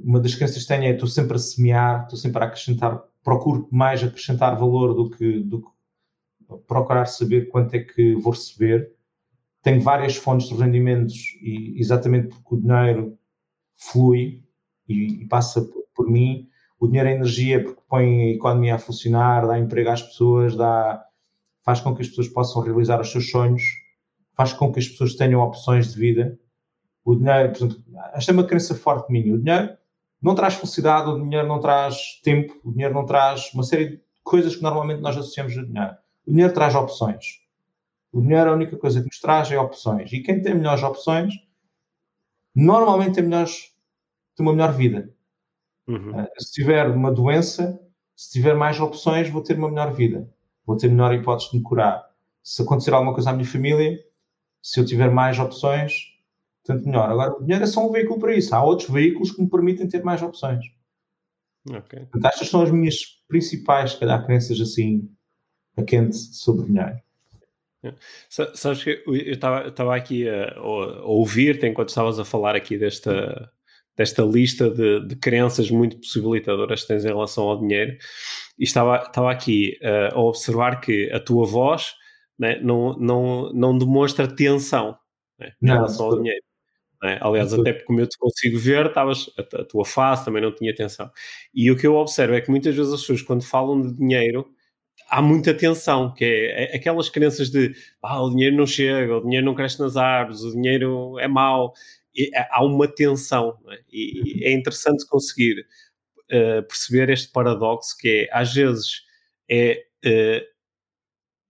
uma das crenças que tenho é estou sempre a semear, estou sempre a acrescentar procuro mais acrescentar valor do que, do que procurar saber quanto é que vou receber. Tenho várias fontes de rendimentos e exatamente porque o dinheiro flui e, e passa por, por, mim. O dinheiro é energia porque põe a economia a funcionar, dá emprego às pessoas, dá, faz com que as pessoas possam realizar os seus sonhos, faz com que as pessoas tenham opções de vida. O dinheiro, por exemplo, esta é uma crença forte minha. O dinheiro não traz felicidade, o dinheiro não traz tempo, o dinheiro não traz uma série de coisas que normalmente nós associamos ao dinheiro. O dinheiro traz opções. O dinheiro, a única coisa que nos traz é opções. E quem tem melhores opções, normalmente tem, melhores, tem uma melhor vida. Uhum. Uh, se tiver uma doença, se tiver mais opções, vou ter uma melhor vida. Vou ter melhor hipótese de me curar. Se acontecer alguma coisa à minha família, se eu tiver mais opções, tanto melhor. Agora, o dinheiro é só um veículo para isso. Há outros veículos que me permitem ter mais opções. Ok. Portanto, estas são as minhas principais, se calhar, crenças assim, a quente sobre dinheiro. Sabes que eu estava aqui a, a ouvir-te enquanto estavas a falar aqui desta, desta lista de, de crenças muito possibilitadoras que tens em relação ao dinheiro. E estava, estava aqui uh, a observar que a tua voz né, não, não, não demonstra tensão né, em não, relação ao dinheiro. Né? Aliás, até porque como eu te consigo ver, estavas, a, a, tua face também não tinha tensão. E o que eu observo é que muitas vezes as pessoas, quando falam de dinheiro, há muita tensão, que é, é aquelas crenças de ah, o dinheiro não chega, o dinheiro não cresce nas árvores, o dinheiro é mau. E, é, há uma tensão. É? E, é interessante conseguir uh, perceber este paradoxo que é, às vezes, é uh,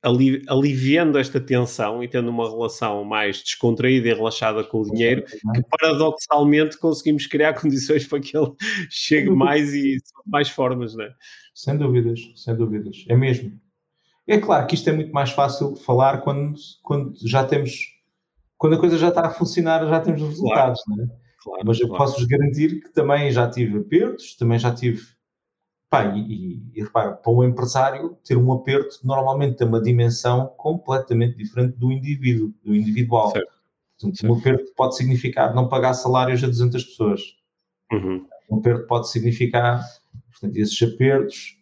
ali, aliviando esta tensão e tendo uma relação mais descontraída e relaxada com o dinheiro, que paradoxalmente conseguimos criar condições para que ele chegue mais e mais formas, não é? Sem dúvidas, sem dúvidas, é mesmo. É claro que isto é muito mais fácil de falar quando, quando já temos, quando a coisa já está a funcionar, já temos os resultados, claro. não é? Claro, Mas eu claro. posso-vos garantir que também já tive apertos, também já tive Pá, e, e, repara, para um empresário, ter um aperto normalmente tem uma dimensão completamente diferente do indivíduo, do individual. Certo. Portanto, certo. Um aperto pode significar não pagar salários a 200 pessoas. Uhum. Um aperto pode significar, portanto, esses apertos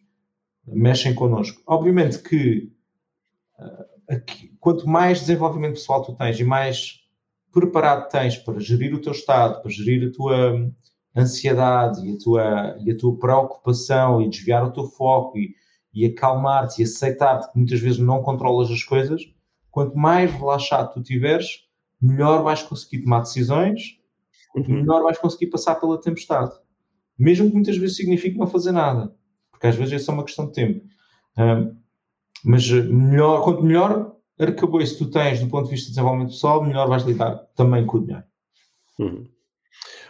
mexem connosco. Obviamente que uh, aqui, quanto mais desenvolvimento pessoal tu tens e mais preparado tens para gerir o teu estado, para gerir a tua ansiedade e a tua, e a tua preocupação e desviar o teu foco e, e acalmar-te e aceitar-te que muitas vezes não controlas as coisas, quanto mais relaxado tu tiveres, melhor vais conseguir tomar decisões e uhum. melhor vais conseguir passar pela tempestade. Mesmo que muitas vezes signifique não fazer nada, porque às vezes é só uma questão de tempo. Um, mas melhor, quanto melhor arcabouço tu tens do ponto de vista de desenvolvimento pessoal, melhor vais lidar também com o dinheiro. Uhum.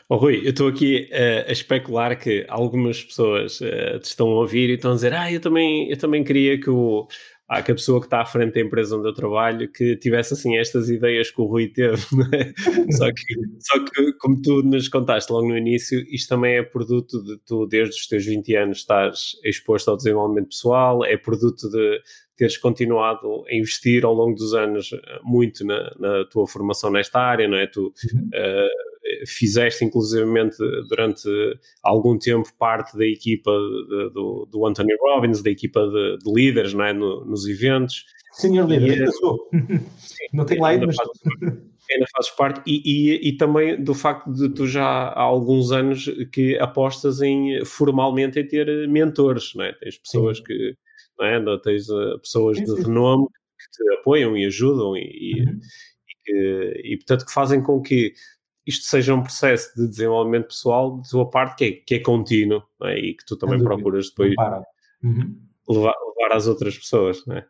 Oh, Rui, eu estou aqui uh, a especular que algumas pessoas uh, te estão a ouvir e estão a dizer ah, eu também, eu também queria que, o, ah, que a pessoa que está à frente da empresa onde eu trabalho que tivesse assim estas ideias que o Rui teve, é? só, que, só que como tu nos contaste logo no início, isto também é produto de tu desde os teus 20 anos estás exposto ao desenvolvimento pessoal, é produto de teres continuado a investir ao longo dos anos eh, muito na, na tua formação nesta área, não é? Tu uh, fizeste inclusivamente durante algum tempo parte da equipa de, do, do Anthony Robbins, da equipa de, de líderes não é? No, nos eventos. Senhor líder, eu sou. Não tenho lá ido, mas... Ainda fazes parte e, e, e, também do facto de tu já há alguns anos que apostas em formalmente em ter mentores, não é? Tens pessoas sim. que, não é? Tens uh, pessoas sim, de sim. renome que te apoiam e ajudam e, uhum. e, e portanto que fazem com que isto seja um processo de desenvolvimento pessoal de tua parte que é, que é contínuo é? e que tu também procuras depois uhum. levar, levar às outras pessoas. É?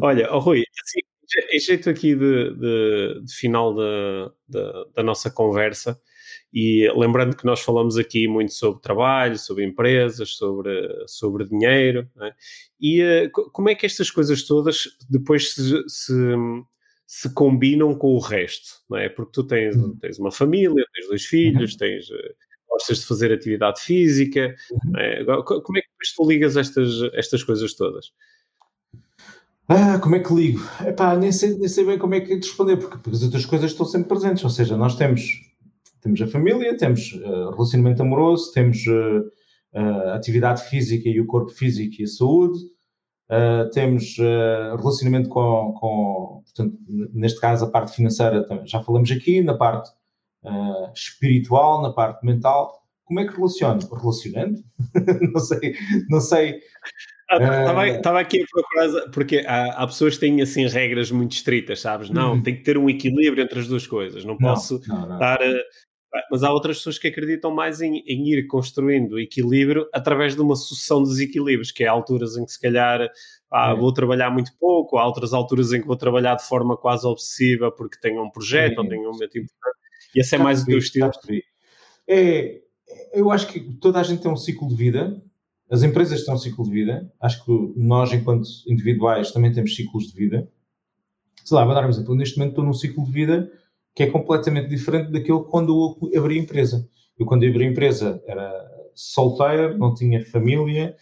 Olha, oh, Rui, assim, em jeito aqui de, de, de final da, da, da, nossa conversa, e lembrando que nós falamos aqui muito sobre trabalho, sobre empresas, sobre, sobre dinheiro, é? e uh, como é que estas coisas todas depois se, se se combinam com o resto, não é? Porque tu tens, uhum. tens uma família, tens dois filhos, uhum. tens, eh, gostas de fazer atividade física, uhum. é? como é que tu ligas estas, estas coisas todas? Ah, como é que ligo? Epá, nem sei, nem sei bem como é que de responder, porque, porque as outras coisas estão sempre presentes, ou seja, nós temos, temos a família, temos uh, relacionamento amoroso, temos uh, uh, atividade física e o corpo físico e a saúde, Uh, temos uh, relacionamento com, com, portanto, neste caso, a parte financeira, já falamos aqui, na parte uh, espiritual, na parte mental. Como é que relaciono? Relacionando? não sei, não sei. Estava ah, aqui a procurar, porque há, há, pessoas que têm assim regras muito estritas, sabes? Não, uhum. tem que ter um equilíbrio entre as duas coisas. Não, não posso não, não. estar mas há outras pessoas que acreditam mais em, em, ir construindo equilíbrio através de uma sucessão de desequilíbrios, que é alturas em que se calhar ah, é. vou trabalhar muito pouco, há outras alturas em que vou trabalhar de forma quase obsessiva porque tenho um projeto é. ou tenho um momento importante. E esse é mais o teu estilo. É, eu acho que toda a gente tem um ciclo de vida, as empresas têm um ciclo de vida, acho que nós, enquanto individuais, também temos ciclos de vida. Sei lá, vou dar um exemplo. Neste momento estou num ciclo de vida que é completamente diferente daquele quando eu abri a empresa. Eu, quando abri a empresa, era solteiro, não tinha família,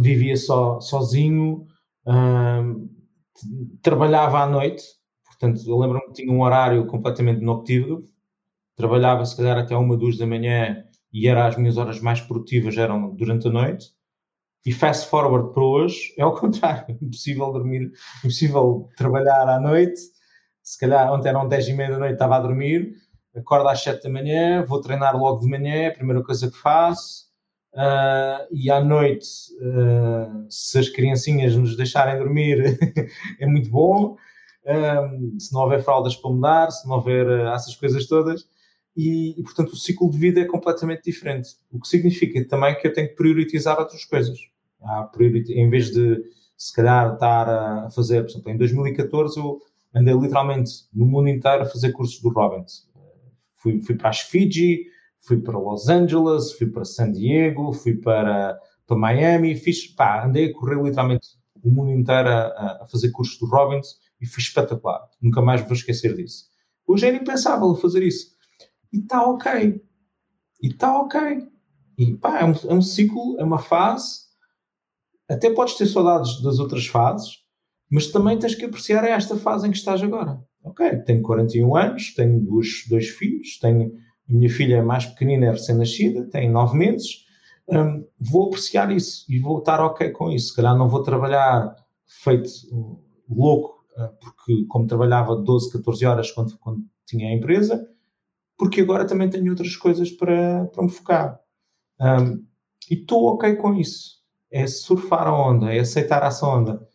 vivia só, sozinho, hum, trabalhava à noite, portanto, eu lembro-me que tinha um horário completamente noctívago, trabalhava se calhar até uma, duas da manhã e era as minhas horas mais produtivas eram durante a noite. E fast forward para hoje é o contrário, impossível dormir, impossível trabalhar à noite. Se calhar ontem eram 10 e meia da noite, estava a dormir, acordo às 7 da manhã, vou treinar logo de manhã, é a primeira coisa que faço. Uh, e à noite, uh, se as criancinhas nos deixarem dormir, é muito bom. Uh, se não houver fraldas para mudar, se não houver essas coisas todas. E, e, portanto, o ciclo de vida é completamente diferente. O que significa também que eu tenho que priorizar outras coisas. em vez de, se calhar, estar a fazer, por exemplo, em 2014 eu andei literalmente no mundo inteiro a fazer cursos do Robbins. Fui, fui para as Fiji, fui para Los Angeles, fui para San Diego, fui para, para Miami, fiz, pá, andei a correr literalmente o mundo inteiro a, a fazer cursos do Robbins e foi espetacular. Nunca mais vou esquecer disso. Hoje era impensável fazer isso. E está ok. E está ok. E pá, é um, é um ciclo, é uma fase. Até podes ter saudades das outras fases, mas também tens que apreciar esta fase em que estás agora. Ok, tenho 41 anos, tenho dois, dois filhos, tenho a minha filha é mais pequenina, é recém-nascida, tem nove meses. Um, vou apreciar isso e vou estar ok com isso. Se calhar não vou trabalhar feito louco, uh, porque como trabalhava 12, 14 horas quando, quando tinha a empresa, porque agora também tenho outras coisas para, para me focar. Um, e estou ok com isso. É surfar a onda, é aceitar essa onda.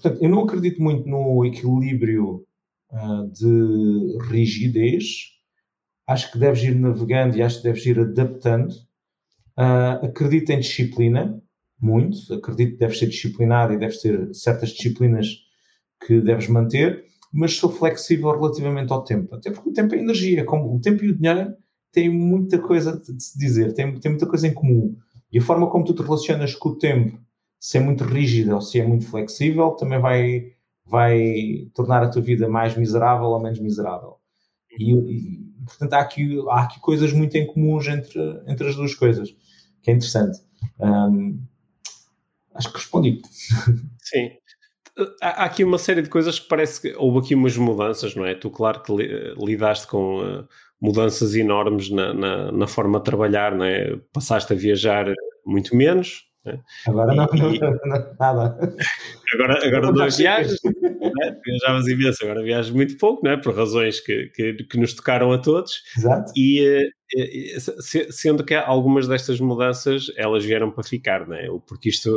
Portanto, eu não acredito muito no equilíbrio uh, de rigidez acho que deves ir navegando e acho que deves ir adaptando. Uh, acredito em disciplina, muito. Acredito que deves ser disciplinado e deves ter certas disciplinas que deves manter, mas sou flexível relativamente ao tempo. Até porque o tempo é energia. Como o tempo e o dinheiro têm muita coisa de se dizer, têm, têm muita coisa em comum. E a forma como tu te relacionas com o tempo, se é muito rígida ou se é muito flexível, também vai, vai tornar a tua vida mais miserável ou menos miserável. E, e portanto, há aqui, há aqui coisas muito em comuns entre, entre as duas coisas, que é interessante. Um, acho que respondi. Sim. Há aqui uma série de coisas que parece que houve aqui umas mudanças, não é? Tu, claro que lidaste com uh, mudanças enormes na, na, na, forma de trabalhar, não é? Passaste a viajar muito menos, né? Agora não, e, não, não, nada. Agora, agora não viajas, né? viajavas imenso, agora viajas muito pouco, né? por razões que, que, que nos tocaram a todos. Exato. E, eh, sendo que algumas destas mudanças elas vieram para ficar, né? porque isto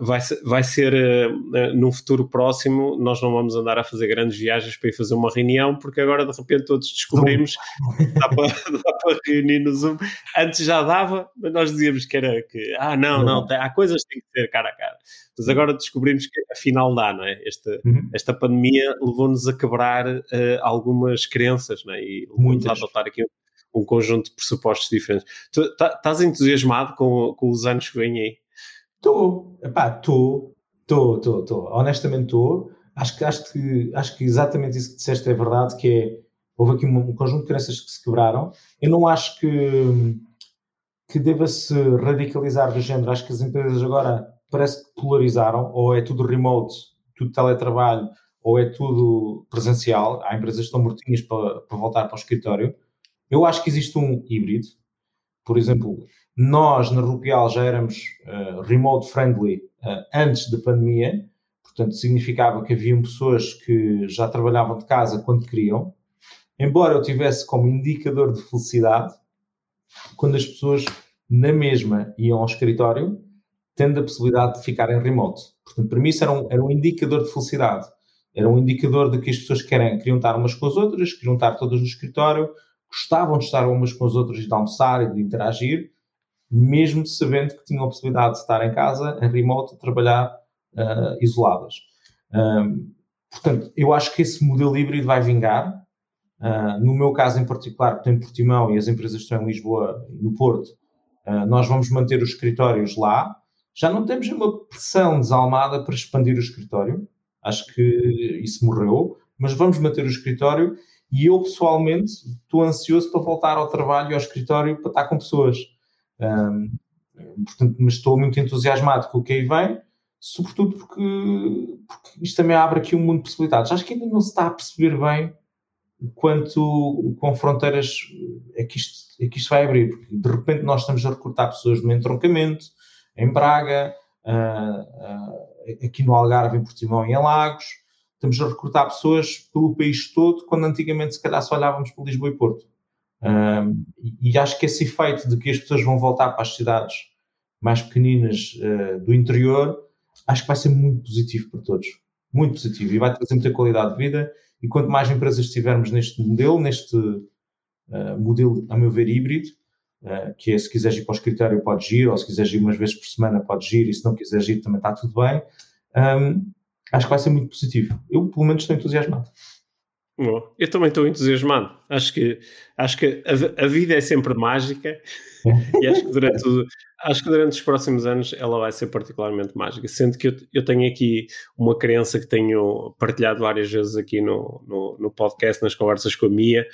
vai, vai ser uh, num futuro próximo, nós não vamos andar a fazer grandes viagens para ir fazer uma reunião, porque agora de repente todos descobrimos que dá para, dá para reunir no Zoom. Antes já dava, mas nós dizíamos que era que, ah, não, não, tem, há coisas que têm que ser cara a cara. Mas agora descobrimos que afinal dá, não é? Esta, uhum. esta pandemia levou-nos a quebrar uh, algumas crenças, não é? E levou-nos a adotar aqui um, um conjunto de pressupostos diferentes. Tu tá, estás entusiasmado com, com os anos que vêm aí? Estou, pá, estou, estou, estou, estou, honestamente estou. Acho que, acho, que, acho que exatamente isso que disseste é verdade, que é, houve aqui um, um conjunto de crenças que se quebraram. Eu não acho que, que deva-se radicalizar do género. Acho que as empresas agora parece que polarizaram, ou é tudo remote, tudo teletrabalho, ou é tudo presencial. Há empresas que estão mortinhas para, para voltar para o escritório. Eu acho que existe um híbrido. Por exemplo, nós, na Rupial, já éramos uh, remote friendly uh, antes da pandemia, portanto, significava que haviam pessoas que já trabalhavam de casa quando queriam. Embora eu tivesse como indicador de felicidade, quando as pessoas na mesma iam ao escritório, tendo a possibilidade de ficar em remote. Portanto, para mim isso era um, era um indicador de felicidade. Era um indicador de que as pessoas querem, queriam estar umas com as outras, queriam estar todas no escritório, gostavam de estar umas com as outras e de almoçar e de interagir, mesmo sabendo que tinham a possibilidade de estar em casa, em remote, a trabalhar uh, isoladas. Um, portanto, eu acho que esse modelo híbrido vai vingar. Uh, no meu caso em particular, que tenho Portimão e as empresas estão em Lisboa e no Porto, uh, nós vamos manter os escritórios lá. Já não temos uma pressão desalmada para expandir o escritório. Acho que isso morreu, mas vamos manter o escritório e eu pessoalmente estou ansioso para voltar ao trabalho e ao escritório para estar com pessoas. Um, portanto, mas estou muito entusiasmado com o que aí vem, sobretudo porque, porque isto também abre aqui um mundo de possibilidades. Acho que ainda não se está a perceber bem quanto com fronteiras é que, isto, é que isto vai abrir. Porque de repente nós estamos a recrutar pessoas no entroncamento, em Braga, uh, uh, aqui no Algarve, em Portimão e em Lagos. Estamos a recrutar pessoas pelo país todo, quando antigamente se calhar só olhávamos para Lisboa e Porto. Uh, e, e acho que esse efeito de que as pessoas vão voltar para as cidades mais pequeninas do interior, acho que vai ser muito positivo para todos. Muito positivo. E vai trazer muita qualidade de vida e quanto mais empresas estivermos neste modelo, neste uh, modelo, a meu ver, híbrido, uh, que é se quiseres ir para o escritório podes ir, ou se quiseres ir umas vezes por semana podes ir, e se não quiseres ir também está tudo bem, um, acho que vai ser muito positivo. Eu, pelo menos, estou entusiasmado. Bom, eu também estou entusiasmado. Acho que, acho que a, a vida é sempre mágica e acho que, durante acho que durante os próximos anos ela vai ser particularmente mágica. Sendo que eu, eu tenho aqui uma crença que tenho partilhado várias vezes aqui no, no, no podcast, nas conversas com a Mia,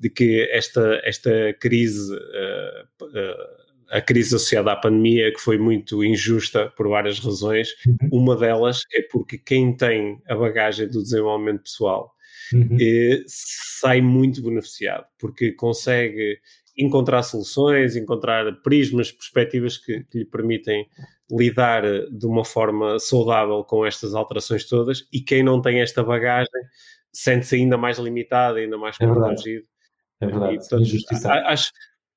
de que esta, esta crise. Uh, uh, a crise associada à pandemia, que foi muito injusta por várias razões. Uhum. Uma delas é porque quem tem a bagagem do desenvolvimento pessoal uhum. eh, sai muito beneficiado, porque consegue encontrar soluções, encontrar prismas, perspectivas que, que, lhe permitem lidar de uma forma saudável com estas alterações todas, e quem não tem esta bagagem sente-se ainda mais limitado, ainda mais constrangido. É verdade, é verdade. acho,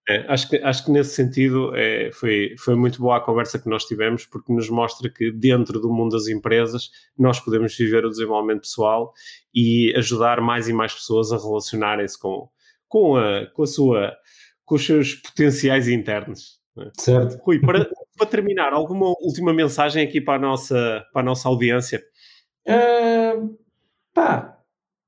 é, acho, que, acho que nesse sentido é, foi, foi muito boa a conversa que nós tivemos, porque nos mostra que dentro do mundo das empresas nós podemos viver o desenvolvimento pessoal e ajudar mais e mais pessoas a relacionarem-se com, com, a, com, a sua, com os seus potenciais internos. É? Certo. Rui, para, para terminar, alguma última mensagem aqui para a nossa, para a nossa audiência? Uh, pá,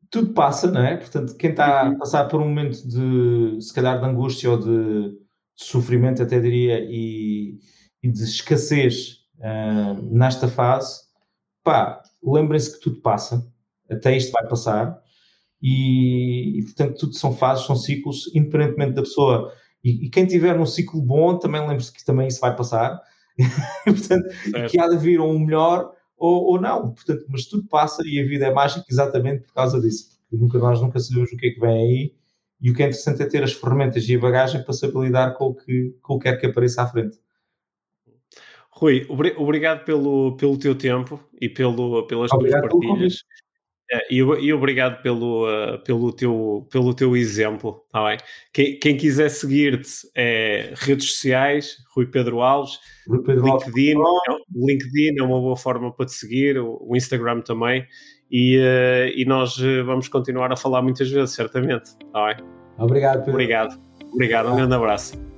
tudo passa, não é? Portanto, quem está a uhum. passar por um momento de, se calhar, de angústia ou de, de sofrimento, até diria, e, e de escassez uh, nesta fase, pá, lembrem-se que tudo passa, até isto vai passar, e, e, portanto, tudo são fases, são ciclos, independentemente da pessoa. E, e quem tiver um ciclo bom, também lembre-se que também isso vai passar, portanto, certo. que há de vir um melhor ou, ou não. Portanto, mas tudo passa e a vida é mágica exatamente por causa disso. Porque nunca, nós nunca sabemos o que é que vem aí e o que é interessante é ter as ferramentas e a bagagem para saber lidar com o que, com o que quer que apareça à frente. Rui, obrigado pelo, pelo teu tempo e pelo, pelas obrigado tuas partilhas. É, e, e, obrigado pelo, uh, pelo, teu, pelo teu exemplo, tá bem? Quem, quem quiser seguir-te é redes sociais, Rui Pedro Alves, Rui Pedro LinkedIn, Alves. É, LinkedIn é uma boa forma para te seguir, o, Instagram também, e, uh, e nós eh, vamos continuar a falar muitas vezes, certamente, tá bem? Obrigado, Pedro. Obrigado, obrigado, um grande abraço.